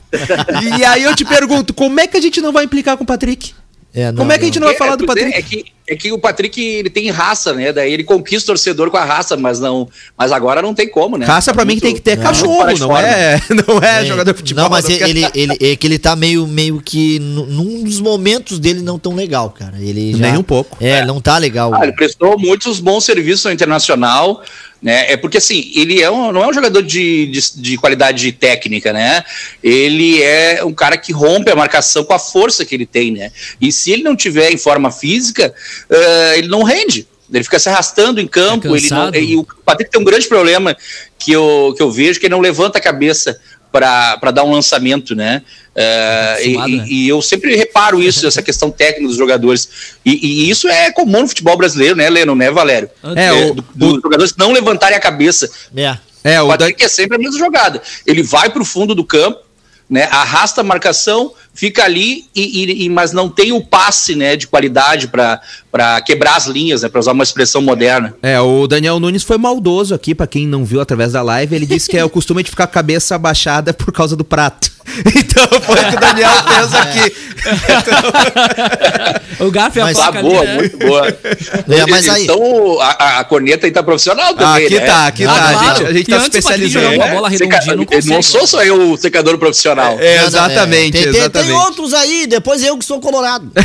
Speaker 2: E aí eu te pergunto, como é que a gente não vai implicar com o Patrick?
Speaker 4: É, não,
Speaker 2: como é que a gente não vai falar do
Speaker 6: pois é,
Speaker 2: Patrick?
Speaker 6: É que, é que o Patrick ele tem raça, né? Daí ele conquista o torcedor com a raça, mas não. Mas agora não tem como, né?
Speaker 2: Raça pra
Speaker 6: Tá
Speaker 2: mim que tem que ter
Speaker 6: muito
Speaker 2: cachorro, *laughs* não é, não é jogador de futebol.
Speaker 4: Não, mas
Speaker 2: quer-
Speaker 4: ele, ele, é que ele tá meio, meio que nu- num dos momentos dele não tão legal, cara. Ele já,
Speaker 2: Nem um pouco.
Speaker 4: É, não tá legal.
Speaker 6: Ah, ele prestou muitos bons serviços ao internacional, né? É porque assim, ele é um, não é um jogador de, de, de qualidade técnica, né? Ele é um cara que rompe a marcação com a força que ele tem, né? E se ele não tiver em forma física, eh, ele não rende. Ele fica se arrastando em campo.
Speaker 3: É
Speaker 6: ele não- e o Patrick tem um grande problema que eu, que eu vejo, que ele não levanta a cabeça para dar um lançamento, né? É, e,
Speaker 3: né?
Speaker 6: e- eu sempre reparo isso, *laughs* essa questão técnica dos jogadores. E, e isso é comum no futebol brasileiro, né, Leno, né, Valério?
Speaker 2: É, o-
Speaker 6: do- dos jogadores não levantarem a cabeça.
Speaker 4: É.
Speaker 2: É,
Speaker 6: O Patrick é sempre a mesma jogada. Ele vai para o fundo do campo, né? Arrasta a marcação, fica ali, e, e- e- mas não tem o passe né, de qualidade para quebrar as linhas, né? Para usar uma expressão moderna.
Speaker 2: É, o Daniel Nunes foi maldoso aqui, pra quem não viu através da live. Ele disse que é o costume de ficar com a cabeça abaixada por causa do prato. *laughs* Então foi o que o Daniel *laughs* fez aqui. *laughs*
Speaker 3: O Garfo e a
Speaker 4: Mas
Speaker 6: Tá
Speaker 3: faca
Speaker 6: boa,
Speaker 3: ali, né?
Speaker 6: muito boa.
Speaker 4: É, mas aí-
Speaker 6: Então a, a- a corneta aí tá profissional também.
Speaker 2: aqui
Speaker 6: né?
Speaker 2: tá, aqui
Speaker 3: Ah,
Speaker 2: tá. A
Speaker 3: claro.
Speaker 2: gente, a gente tá
Speaker 3: o
Speaker 2: especializando.
Speaker 3: uma bola
Speaker 6: Seca-
Speaker 3: redondinha, não consegue.
Speaker 6: não sou só eu o secador profissional.
Speaker 2: É,
Speaker 4: Não, não,
Speaker 2: exatamente,
Speaker 4: Tem, outros aí, depois eu que sou colorado. *laughs*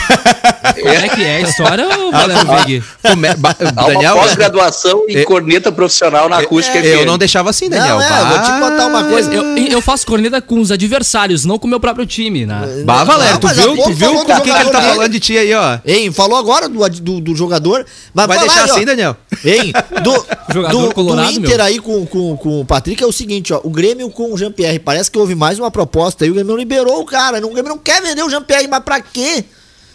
Speaker 3: Como é que é a história, Valério *laughs*
Speaker 6: Há uma
Speaker 2: Daniel,
Speaker 6: pós-graduação em
Speaker 2: É-
Speaker 6: corneta profissional na acústica
Speaker 2: eu
Speaker 6: FM.
Speaker 2: não deixava assim, Daniel.
Speaker 4: Não, é, eu vou te contar uma coisa.
Speaker 3: Eu, eu faço corneta com os adversários, não com o meu próprio time, né?
Speaker 2: Bah, Valério,
Speaker 4: Não,
Speaker 2: tu viu, tu viu com quem que ele tá
Speaker 4: jogador
Speaker 2: falando de ti aí, ó?
Speaker 4: Hein, falou agora do, do, do jogador. Mas
Speaker 2: Vai deixar
Speaker 4: aí, ó.
Speaker 2: assim, Daniel?
Speaker 4: Hein, do, *laughs*
Speaker 3: Jogador
Speaker 4: do,
Speaker 3: colorado,
Speaker 4: do Inter
Speaker 3: meu.
Speaker 4: aí com, com, com o Patrick é o seguinte, ó. O Grêmio com o Jean-Pierre. Parece que houve mais uma proposta aí. O Grêmio liberou o cara. O Grêmio não quer vender o Jean-Pierre, mas pra quê?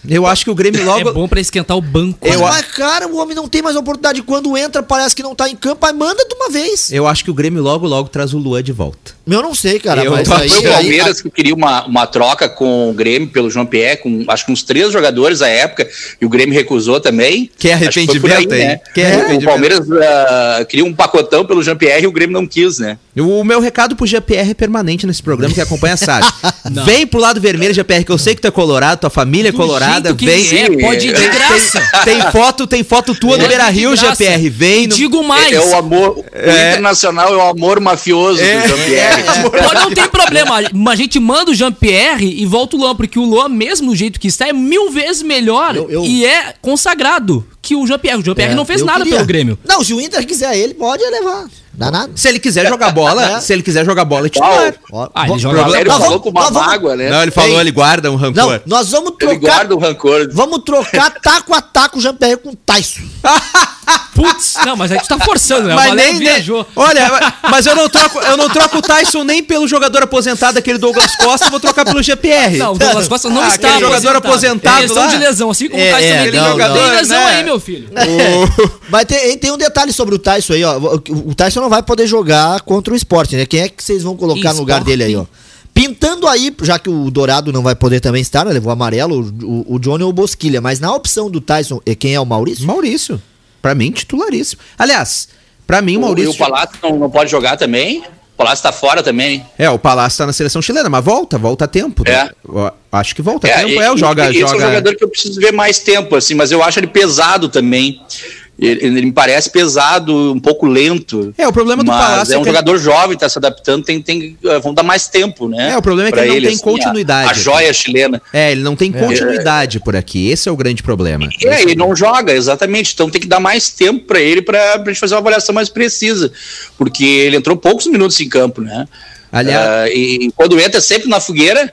Speaker 2: Eu acho que o Grêmio logo.
Speaker 3: É bom pra esquentar o banco.
Speaker 4: Mas,
Speaker 2: Eu-
Speaker 4: mas, cara, o homem não tem mais oportunidade. Quando entra, parece que não tá em campo. Aí manda de uma vez.
Speaker 2: Eu acho que o Grêmio logo, logo traz o Luan de volta.
Speaker 4: Eu não sei, cara.
Speaker 2: Eu
Speaker 4: mas aí,
Speaker 6: Foi o
Speaker 4: aí-
Speaker 6: Palmeiras que queria uma, uma troca com o Grêmio pelo João Pierre, com acho que uns três jogadores à época, e o Grêmio recusou também.
Speaker 2: Que arrependimento, hein? Que
Speaker 6: O
Speaker 2: arrependimento.
Speaker 6: Palmeiras ah, queria um pacotão pelo Jean Pierre e o Grêmio não quis, né?
Speaker 2: O meu recado pro GPR é permanente nesse programa que acompanha sabe.
Speaker 3: Não. *laughs*
Speaker 2: vem pro lado vermelho, GPR, que eu sei que tu é colorado, tua família é colorada, vem.
Speaker 3: é, pode ir de graça.
Speaker 2: Tem foto, tem foto tua no
Speaker 3: Pode
Speaker 2: Beira Rio. GPR. Vem no.
Speaker 3: Digo mais.
Speaker 6: É o amor.
Speaker 2: É.
Speaker 6: O internacional é o amor mafioso
Speaker 2: É.
Speaker 6: do Jean Pierre.
Speaker 3: Pode não tem problema. A gente manda o Jean-Pierre e volta o Luan, porque o Luan, mesmo do jeito que está, é mil vezes melhor
Speaker 4: Eu- eu-
Speaker 3: e é consagrado que o Jean-Pierre. O Jean-Pierre
Speaker 4: É,
Speaker 3: não fez nada
Speaker 4: queria.
Speaker 3: pelo Grêmio.
Speaker 4: Não, se o Inter quiser ele, pode levar. Dá nada.
Speaker 2: Se ele quiser jogar bola,
Speaker 4: É.
Speaker 2: se ele quiser jogar bola, é titular.
Speaker 3: Ah, ele joga
Speaker 6: Valério
Speaker 4: Nós
Speaker 6: falou com uma mágoa, né?
Speaker 2: Não, ele falou,
Speaker 4: Ei.
Speaker 2: ele guarda um rancor.
Speaker 4: Não, nós vamos
Speaker 6: Ele
Speaker 4: trocar.
Speaker 6: guarda o rancor.
Speaker 4: Vamos trocar *laughs* taco a taco o Jean-Pierre com o Tyson.
Speaker 3: Putz, não, mas a gente tá forçando, né?
Speaker 2: Mas nem,
Speaker 3: viajou.
Speaker 2: nem- Olha, mas eu não troco, eu não troco o Tyson nem pelo jogador aposentado, aquele Douglas Costa, eu vou trocar pelo GPR.
Speaker 3: Não, o Douglas Costa não
Speaker 2: Ah,
Speaker 3: está
Speaker 2: aquele jogador aposentado
Speaker 3: Tem lesão
Speaker 2: lá.
Speaker 3: de lesão, assim como
Speaker 4: É,
Speaker 3: o Tyson
Speaker 4: é, não,
Speaker 3: jogador, tem lesão
Speaker 2: né?
Speaker 3: aí, meu filho. *laughs*
Speaker 4: Mas tem, tem um detalhe sobre o Tyson aí, ó. O, o Tyson não vai poder jogar contra o esporte, né? Quem é que vocês vão colocar no lugar dele aí, ó? Pintando aí, já que o Dourado não vai poder também estar, né? Levou amarelo, o, o, o Johnny ou o Bosquilha. Mas na opção do Tyson, é quem é o Maurício?
Speaker 2: Maurício. Pra mim, titularíssimo. Aliás, pra mim, o
Speaker 6: O, e
Speaker 2: Maurício.
Speaker 6: o Palácio não, não pode jogar também. O Palácio tá fora também.
Speaker 2: É, o Palácio tá na seleção chilena, mas volta, volta a tempo. né?
Speaker 6: É.
Speaker 2: Acho que volta a tempo.
Speaker 6: e-
Speaker 2: É, o joga.
Speaker 6: esse é um
Speaker 2: joga...
Speaker 6: jogador que eu preciso ver mais tempo, assim, mas eu acho ele pesado também. Ele, ele me parece pesado, um pouco lento.
Speaker 2: É, o problema do Palácio
Speaker 6: é
Speaker 2: é
Speaker 6: um
Speaker 2: ele-
Speaker 6: jogador jovem, tá se adaptando, tem, tem, eh, vão dar mais tempo, né?
Speaker 2: É, o problema é que
Speaker 6: pra
Speaker 2: ele não tem
Speaker 6: assim,
Speaker 2: continuidade.
Speaker 6: A, a joia chilena.
Speaker 2: É, ele não tem continuidade por aqui. Esse é o grande problema.
Speaker 6: É, ele não joga, exatamente. Então tem que dar mais tempo pra ele pra, pra gente fazer uma avaliação mais precisa. Porque ele entrou poucos minutos em campo, né?
Speaker 2: Aliás,
Speaker 6: Ah, e, e quando entra é sempre na fogueira.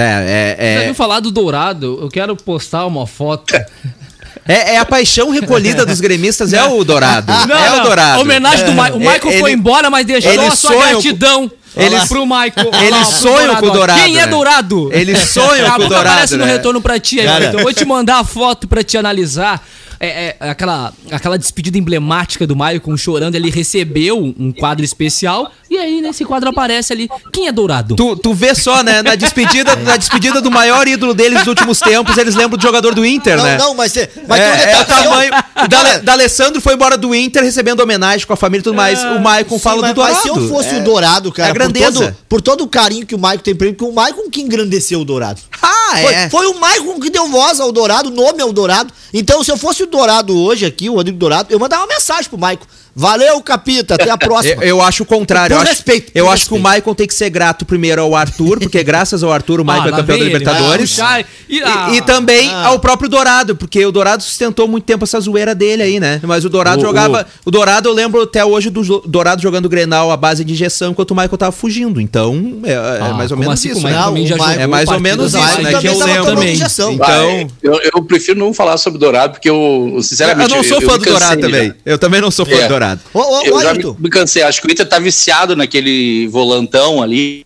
Speaker 2: É, é,
Speaker 3: Já
Speaker 2: é,
Speaker 3: viu falar do Dourado? Eu quero postar uma foto. *laughs*
Speaker 2: é, é a paixão recolhida dos gremistas, é o Dourado.
Speaker 3: Não,
Speaker 2: é
Speaker 3: não,
Speaker 2: o Dourado.
Speaker 3: a homenagem do Michael. O
Speaker 2: É,
Speaker 3: Michael
Speaker 2: ele-
Speaker 3: foi embora, mas deixou
Speaker 2: ele
Speaker 3: a sua
Speaker 2: sonha com-
Speaker 3: gratidão
Speaker 2: Eles-
Speaker 3: pro Michael. pro
Speaker 2: sonham com o. Dourado,
Speaker 3: Quem é
Speaker 2: né?
Speaker 3: Dourado?
Speaker 2: Eles sonham
Speaker 3: Daqui a
Speaker 2: com o Dourado,
Speaker 3: aparece no
Speaker 2: né?
Speaker 3: retorno pra ti aí,
Speaker 4: Cara.
Speaker 3: Eu vou te mandar a foto pra te analisar. É, é, aquela, aquela despedida emblemática do Maicon chorando, ele recebeu um quadro especial e aí nesse quadro aparece ali quem é Dourado.
Speaker 2: Tu, tu vê só, né? Na *laughs* despedida, na despedida do maior ídolo deles dos últimos tempos, eles lembram do jogador do Inter,
Speaker 4: Não,
Speaker 2: né?
Speaker 4: não, mas, tem- mas
Speaker 2: é,
Speaker 4: tem um
Speaker 2: é
Speaker 4: detalhe.
Speaker 2: o tamanho. Da, da Alessandro foi embora do Inter recebendo homenagem com a família e tudo mais. O Maicon fala
Speaker 4: mas,
Speaker 2: do Dourado.
Speaker 4: mas se eu fosse
Speaker 2: É.
Speaker 4: o Dourado, cara,
Speaker 2: é a
Speaker 4: por,
Speaker 2: grandeza.
Speaker 4: todo, por todo o carinho que o Maicon tem pra ele, porque o Maicon que engrandeceu o Dourado.
Speaker 2: Ah,
Speaker 4: Foi,
Speaker 2: é.
Speaker 4: foi o Maicon que deu voz ao Dourado, nome ao Dourado. Então, se eu fosse o Dourado hoje aqui, o Rodrigo Dourado, eu mandava uma mensagem pro Maicon. Valeu, Capita, até a *laughs* próxima.
Speaker 2: Eu, eu acho o contrário. Eu
Speaker 4: Por
Speaker 2: acho,
Speaker 4: respeito.
Speaker 2: Eu
Speaker 4: com
Speaker 2: acho que o. Maicon tem que ser grato primeiro ao Arthur, porque graças ao Arthur o Maicon
Speaker 3: Ah,
Speaker 2: é campeão da
Speaker 3: ele,
Speaker 2: Libertadores.
Speaker 3: e-
Speaker 2: E,
Speaker 3: ah.
Speaker 2: e também
Speaker 4: Ah.
Speaker 2: ao próprio Dourado, porque o Dourado sustentou muito tempo essa zoeira dele aí, né? Mas o Dourado
Speaker 3: O-
Speaker 2: jogava. O... Dourado, eu lembro até hoje do Dourado jogando Grenal à base de injeção enquanto o Michael tava fugindo. Então, é, é
Speaker 3: Ah,
Speaker 2: mais ou menos
Speaker 3: assim,
Speaker 2: isso, né?
Speaker 3: é também
Speaker 4: o Maicon-
Speaker 2: É mais ou menos isso, né?
Speaker 4: também
Speaker 2: Que eu lembro.
Speaker 4: injeção.
Speaker 2: Então.
Speaker 6: Eu, eu prefiro não falar sobre Dourado, porque eu,
Speaker 2: Eu,
Speaker 6: sinceramente.
Speaker 2: eu não sou
Speaker 6: eu
Speaker 2: fã do
Speaker 6: cansei
Speaker 2: Dourado
Speaker 6: já.
Speaker 2: também. Eu também não sou fã
Speaker 6: É.
Speaker 2: do Dourado.
Speaker 4: Ô, ô, ô,
Speaker 6: Eu já me,
Speaker 4: Ayrton.
Speaker 6: me cansei. Acho que o Inter tá viciado naquele volantão ali.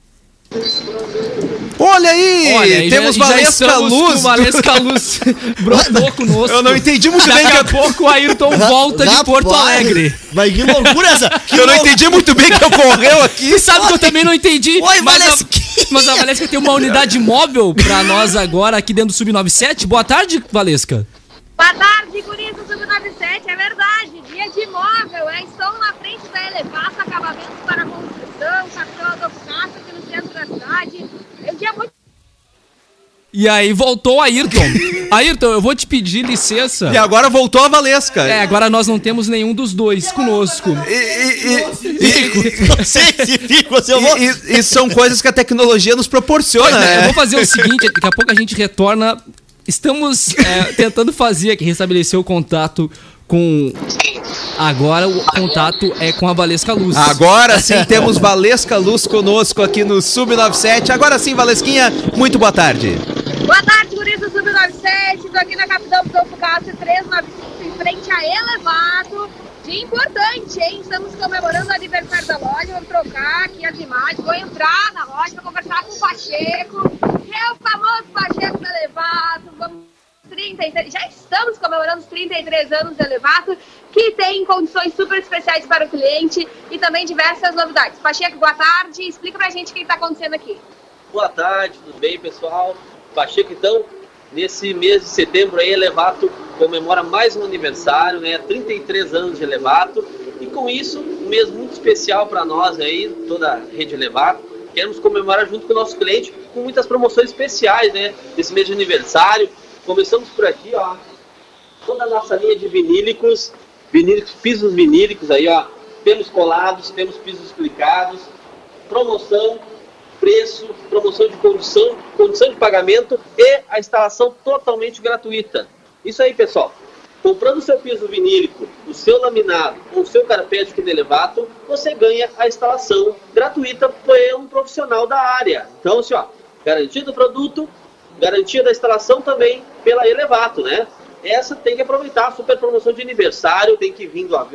Speaker 2: Olha aí!
Speaker 3: Olha,
Speaker 2: temos
Speaker 3: já, já
Speaker 2: Valesca
Speaker 3: com
Speaker 2: Luz.
Speaker 3: o Valesca Luz *laughs* brotou conosco.
Speaker 2: Eu não entendi muito bem
Speaker 3: Daqui a pouco o Ayrton volta de Porto Alegre.
Speaker 4: Mas que loucura essa! *laughs* Que
Speaker 2: eu não entendi muito bem que ocorreu aqui. *laughs*
Speaker 3: E sabe que eu também não entendi.
Speaker 4: Oi,
Speaker 3: mas, a, mas a Valesca tem uma unidade móvel pra nós agora aqui dentro do Sub-97. Boa tarde, Valesca.
Speaker 7: Boa tarde, guris do Sub-97, é verdade. Dia de imóvel, é, estou na frente da Elevaça, acabamentos para construção, capitão Adolfo Castro, aqui no centro da cidade. É um dia muito
Speaker 3: E aí voltou o Ayrton. *laughs* Ayrton, eu vou te pedir licença.
Speaker 2: E agora voltou a Valesca.
Speaker 3: É, agora nós não temos nenhum dos dois conosco.
Speaker 2: E, e- e-
Speaker 4: eu
Speaker 2: e- *laughs* e- e são coisas que a tecnologia nos proporciona,
Speaker 3: Pois é, Eu
Speaker 2: né?
Speaker 3: vou fazer o seguinte, daqui a pouco a gente retorna. Estamos é, tentando fazer aqui, restabelecer o contato com. Agora o contato é com a Valesca Luz.
Speaker 2: Agora *laughs* sim temos Valesca Luz conosco aqui no Sub97. Agora sim, Valesquinha, muito boa tarde.
Speaker 7: Boa tarde, guris do Sub-97. Estou aqui na Capitão Adolfo Castro 395, em frente a Elevato. Dia importante, hein? Estamos comemorando o aniversário da loja. Vamos trocar aqui as imagens. Vou entrar na loja para conversar com o Pacheco, que é o famoso Pacheco da Elevato. Vamos 33, já estamos comemorando os 33 anos do Elevato, que tem condições super especiais para o cliente e também diversas novidades. Pacheco, boa tarde. Explica pra gente o que está acontecendo aqui.
Speaker 8: Boa tarde, tudo bem, pessoal? Pacheco, então, nesse mês de setembro aí, Elevato comemora mais um aniversário, né? 33 anos de Elevato. E com isso, um mês muito especial para nós aí, toda a rede Elevato. Queremos comemorar junto com o nosso cliente com muitas promoções especiais, né? Nesse mês de aniversário. Começamos por aqui, ó. Toda a nossa linha de vinílicos, vinílicos, pisos vinílicos aí, ó. Temos colados, temos pisos explicados, promoção, preço, promoção de condição, condição de pagamento e a instalação totalmente gratuita. Isso aí, pessoal. Comprando o seu piso vinílico, o seu laminado ou o seu carpete do Elevato, você ganha a instalação gratuita por um profissional da área. Então, assim, ó, garantia do produto, garantia da instalação também pela Elevato, né? Essa tem que aproveitar a super promoção de aniversário, tem que vir, do-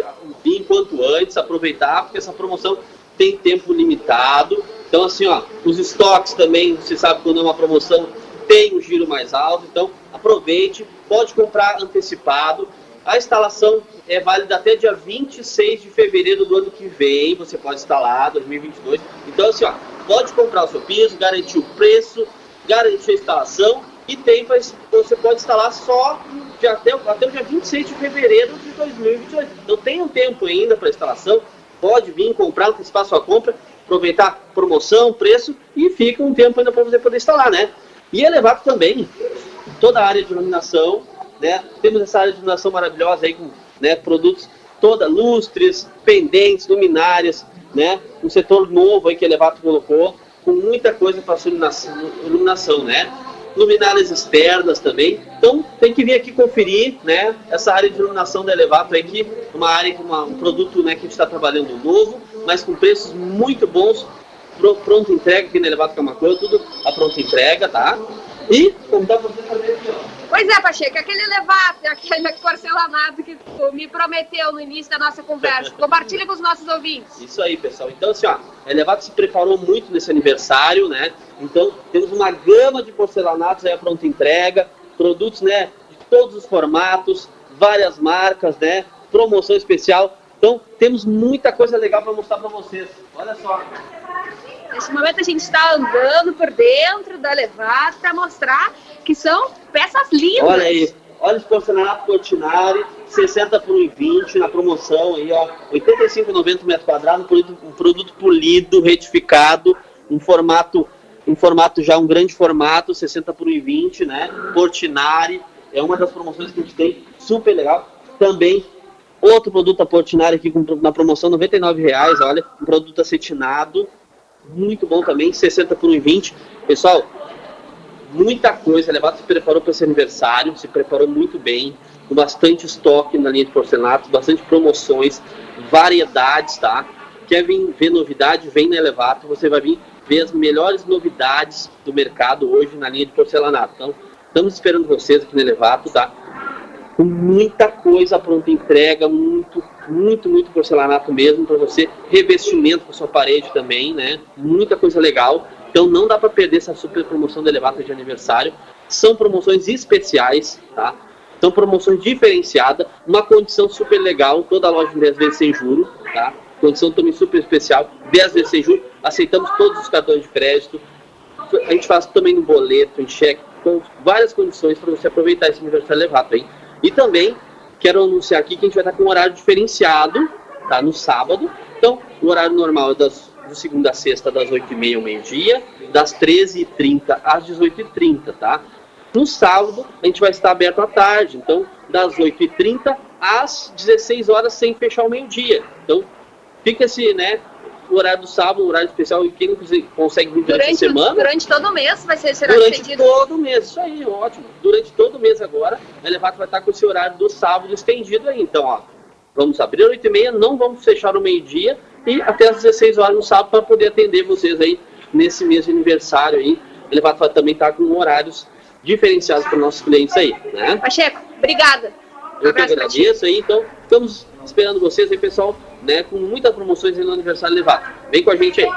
Speaker 8: vir quanto antes, aproveitar, porque essa promoção tem tempo limitado. Então, assim, ó, os estoques também, você sabe quando é uma promoção, tem um giro mais alto. Então, aproveite, pode comprar antecipado. A instalação é válida até dia 26 de fevereiro do ano que vem. Você pode instalar, 2022. Então, assim, ó, pode comprar o seu piso, garantir o preço, garantir a instalação e tem você pode instalar só de até, até o dia 26 de fevereiro de 2022. Então, tem um tempo ainda para instalação. Pode vir comprar, antecipar sua compra, aproveitar promoção, preço e fica um tempo ainda para você poder instalar, né? E elevado também toda a área de iluminação, né? Temos essa área de iluminação maravilhosa aí com né, produtos toda lustres, pendentes, luminárias, né? Um setor novo aí que Elevato colocou, com muita coisa para sua iluminação, iluminação, né? Luminárias externas também. Então tem que vir aqui conferir, né? Essa área de iluminação da Elevato aí que é uma área uma, um produto, né, que a gente está trabalhando novo, mas com preços muito bons pro- pronta entrega aqui na Elevato Camacuã, tudo a pronta entrega, tá? E convidar você também aqui, ó.
Speaker 7: Pois é, Pacheco, aquele elevado, aquele porcelanato que tu me prometeu no início da nossa conversa. *laughs* Compartilha com os nossos ouvintes.
Speaker 8: Isso aí, pessoal. Então, assim, ó, Elevato se preparou muito nesse aniversário, né? Então, temos uma gama de porcelanatos aí à pronta entrega, produtos, né, de todos os formatos, várias marcas, né? Promoção especial. Então, temos muita coisa legal para mostrar para vocês. Olha só.
Speaker 7: Neste momento a gente está andando por dentro da elevado para mostrar que são peças lindas.
Speaker 8: Olha aí, olha esse porcelanato Portinari, 60 por 1,20 na promoção aí, ó. 85,90 metro quadrado, um produto, um produto polido, retificado, um formato, um formato já, um grande formato, 60 por 1,20, né? Portinari, é uma das promoções que a gente tem, super legal. Também Outro produto da Portinari aqui com, na promoção 99 reais, olha, um produto acetinado, muito bom também, 60 por 1,20. Pessoal, muita coisa, Elevato se preparou para esse aniversário, se preparou muito bem, com bastante estoque na linha de porcelanato, bastante promoções, variedades, tá? Quer vir ver novidade, vem na Elevato, você vai vir ver as melhores novidades do mercado hoje na linha de porcelanato. Então, estamos esperando vocês aqui na Elevato, tá? Com muita coisa pronta entrega, muito, muito, muito porcelanato mesmo para você, revestimento para sua parede também, né? Muita coisa legal. Então não dá para perder essa super promoção da Elevato de aniversário. São promoções especiais, tá? São promoções diferenciadas, uma condição super legal, toda loja em 10 vezes sem juro, tá? Condição também super especial, 10 vezes sem juro, aceitamos todos os cartões de crédito, a gente faz também no boleto, em cheque, com várias condições para você aproveitar esse aniversário elevado, hein? E também quero anunciar aqui que a gente vai estar com um horário diferenciado, tá? No sábado. Então, o horário normal é das, de segunda a sexta, das 8h30 ao meio-dia, das 13h30 às 18h30, tá? No sábado, a gente vai estar aberto à tarde, então, das 8h30 às 16 horas sem fechar o meio-dia. Então, fica esse, né? O horário do sábado, o horário especial, e quem não consegue- vir durante, a semana.
Speaker 7: durante todo o mês vai ser será
Speaker 8: Durante
Speaker 7: estendido.
Speaker 8: todo o mês, isso aí, ótimo. Durante todo o mês agora, a Elevato vai estar com esse horário do sábado estendido aí. Então, ó, vamos abrir às 8h30, não vamos fechar no meio-dia e até às 16 horas no sábado para poder atender vocês aí nesse mês de aniversário aí. A Elevato vai também estar com horários diferenciados para nossos clientes aí, né?
Speaker 7: Pacheco, obrigada.
Speaker 8: Eu que agradeço aí, então estamos esperando vocês aí, pessoal, né, com muitas promoções aí no aniversário Elevato. Vem com a gente aí.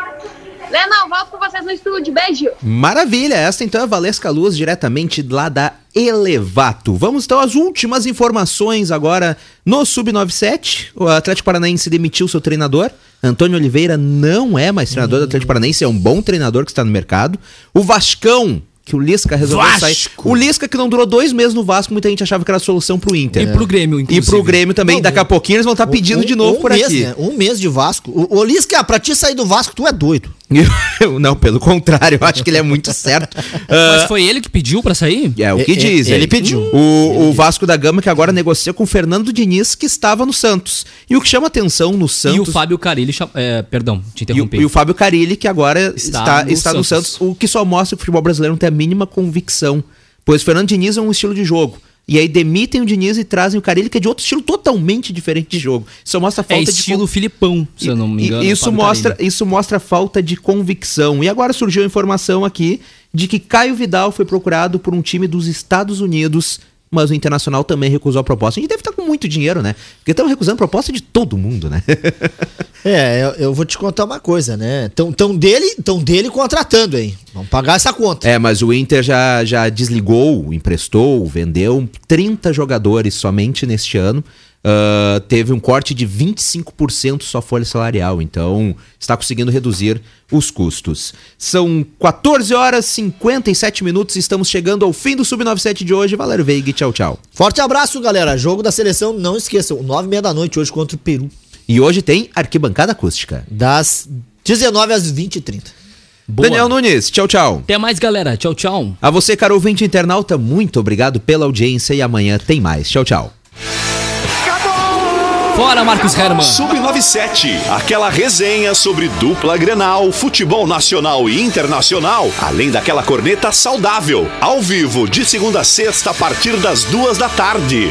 Speaker 7: Lenão, volto com vocês no estúdio. Beijo.
Speaker 2: Maravilha, esta então é a Valesca Luz, diretamente lá da Elevato. Vamos então às últimas informações agora no Sub-97. O Atlético Paranaense demitiu seu treinador. Antônio Oliveira não é mais treinador do Atlético Paranaense, é um bom treinador que está no mercado. O Vascão, que o Lisca resolveu
Speaker 3: Vasco!
Speaker 2: sair. O Lisca que não durou dois meses no Vasco, muita gente achava que era a solução pro Inter.
Speaker 3: E pro Grêmio,
Speaker 2: E
Speaker 3: inclusive.
Speaker 2: pro Grêmio também.
Speaker 4: Não,
Speaker 2: Daqui a pouquinho eles vão estar pedindo
Speaker 4: Um-
Speaker 2: de novo
Speaker 4: um
Speaker 2: por
Speaker 4: mês,
Speaker 2: aqui.
Speaker 4: né? Um mês de Vasco. O, o Lisca, pra ti sair do Vasco, tu é doido. *laughs*
Speaker 2: não, pelo contrário, eu acho que ele é muito certo. *laughs*
Speaker 3: Mas
Speaker 2: Ah,
Speaker 3: foi ele que pediu pra sair?
Speaker 2: É o que
Speaker 4: É, é,
Speaker 2: dizem.
Speaker 4: ele pediu.
Speaker 2: O, o Vasco da Gama que agora negocia com o Fernando Diniz, que estava no Santos. E o que chama atenção no Santos.
Speaker 3: E o Fábio Carilli, é, perdão, te
Speaker 2: e o,
Speaker 3: interrompi.
Speaker 2: e o Fábio Carilli, que agora está,
Speaker 3: Está
Speaker 2: está,
Speaker 3: no
Speaker 2: no,
Speaker 3: Santos.
Speaker 2: Santos. o que só mostra que o futebol brasileiro não tem a mínima convicção. Pois Fernando Diniz é um estilo de jogo. E aí demitem o Diniz e trazem o Carilli, que é de outro estilo totalmente diferente de jogo. Isso mostra
Speaker 3: é
Speaker 2: falta de
Speaker 3: estilo
Speaker 2: con-
Speaker 3: Filipão, se eu não me
Speaker 2: e-
Speaker 3: engano.
Speaker 2: e isso mostra,
Speaker 3: Carilli.
Speaker 2: isso mostra falta de convicção. E agora surgiu a informação aqui de que Caio Vidal foi procurado por um time dos Estados Unidos, mas o Internacional também recusou a proposta. A gente deve estar com muito dinheiro, né? Porque estão recusando proposta de todo mundo, né? *laughs*
Speaker 4: É, eu, eu vou te contar uma coisa, né? Tão, tão, dele, tão dele contratando, hein? Vamos pagar essa conta.
Speaker 2: é, mas o Inter já, já desligou, emprestou, vendeu 30 jogadores somente neste ano. Ah, teve um corte de 25% sua folha salarial, então está conseguindo reduzir os custos. São 14 horas e 57 minutos, estamos chegando ao fim do Sub-97 de hoje. Valério Veiga, tchau, tchau.
Speaker 4: Forte abraço, galera. Jogo da seleção, não esqueçam, 9 e meia da noite hoje contra o Peru.
Speaker 2: E hoje tem arquibancada acústica.
Speaker 4: Das 19 às 20 e 30.
Speaker 3: Boa.
Speaker 2: Daniel Nunes, tchau, tchau.
Speaker 3: Até mais, galera. Tchau, tchau.
Speaker 2: A você, caro ouvinte internauta, muito obrigado pela audiência e amanhã tem mais. Tchau, tchau.
Speaker 3: Fora, Marcos Herman.
Speaker 1: Sub-97, aquela resenha sobre dupla Grenal, futebol nacional e internacional, além daquela corneta saudável, ao vivo, de segunda a sexta, a partir das duas da tarde.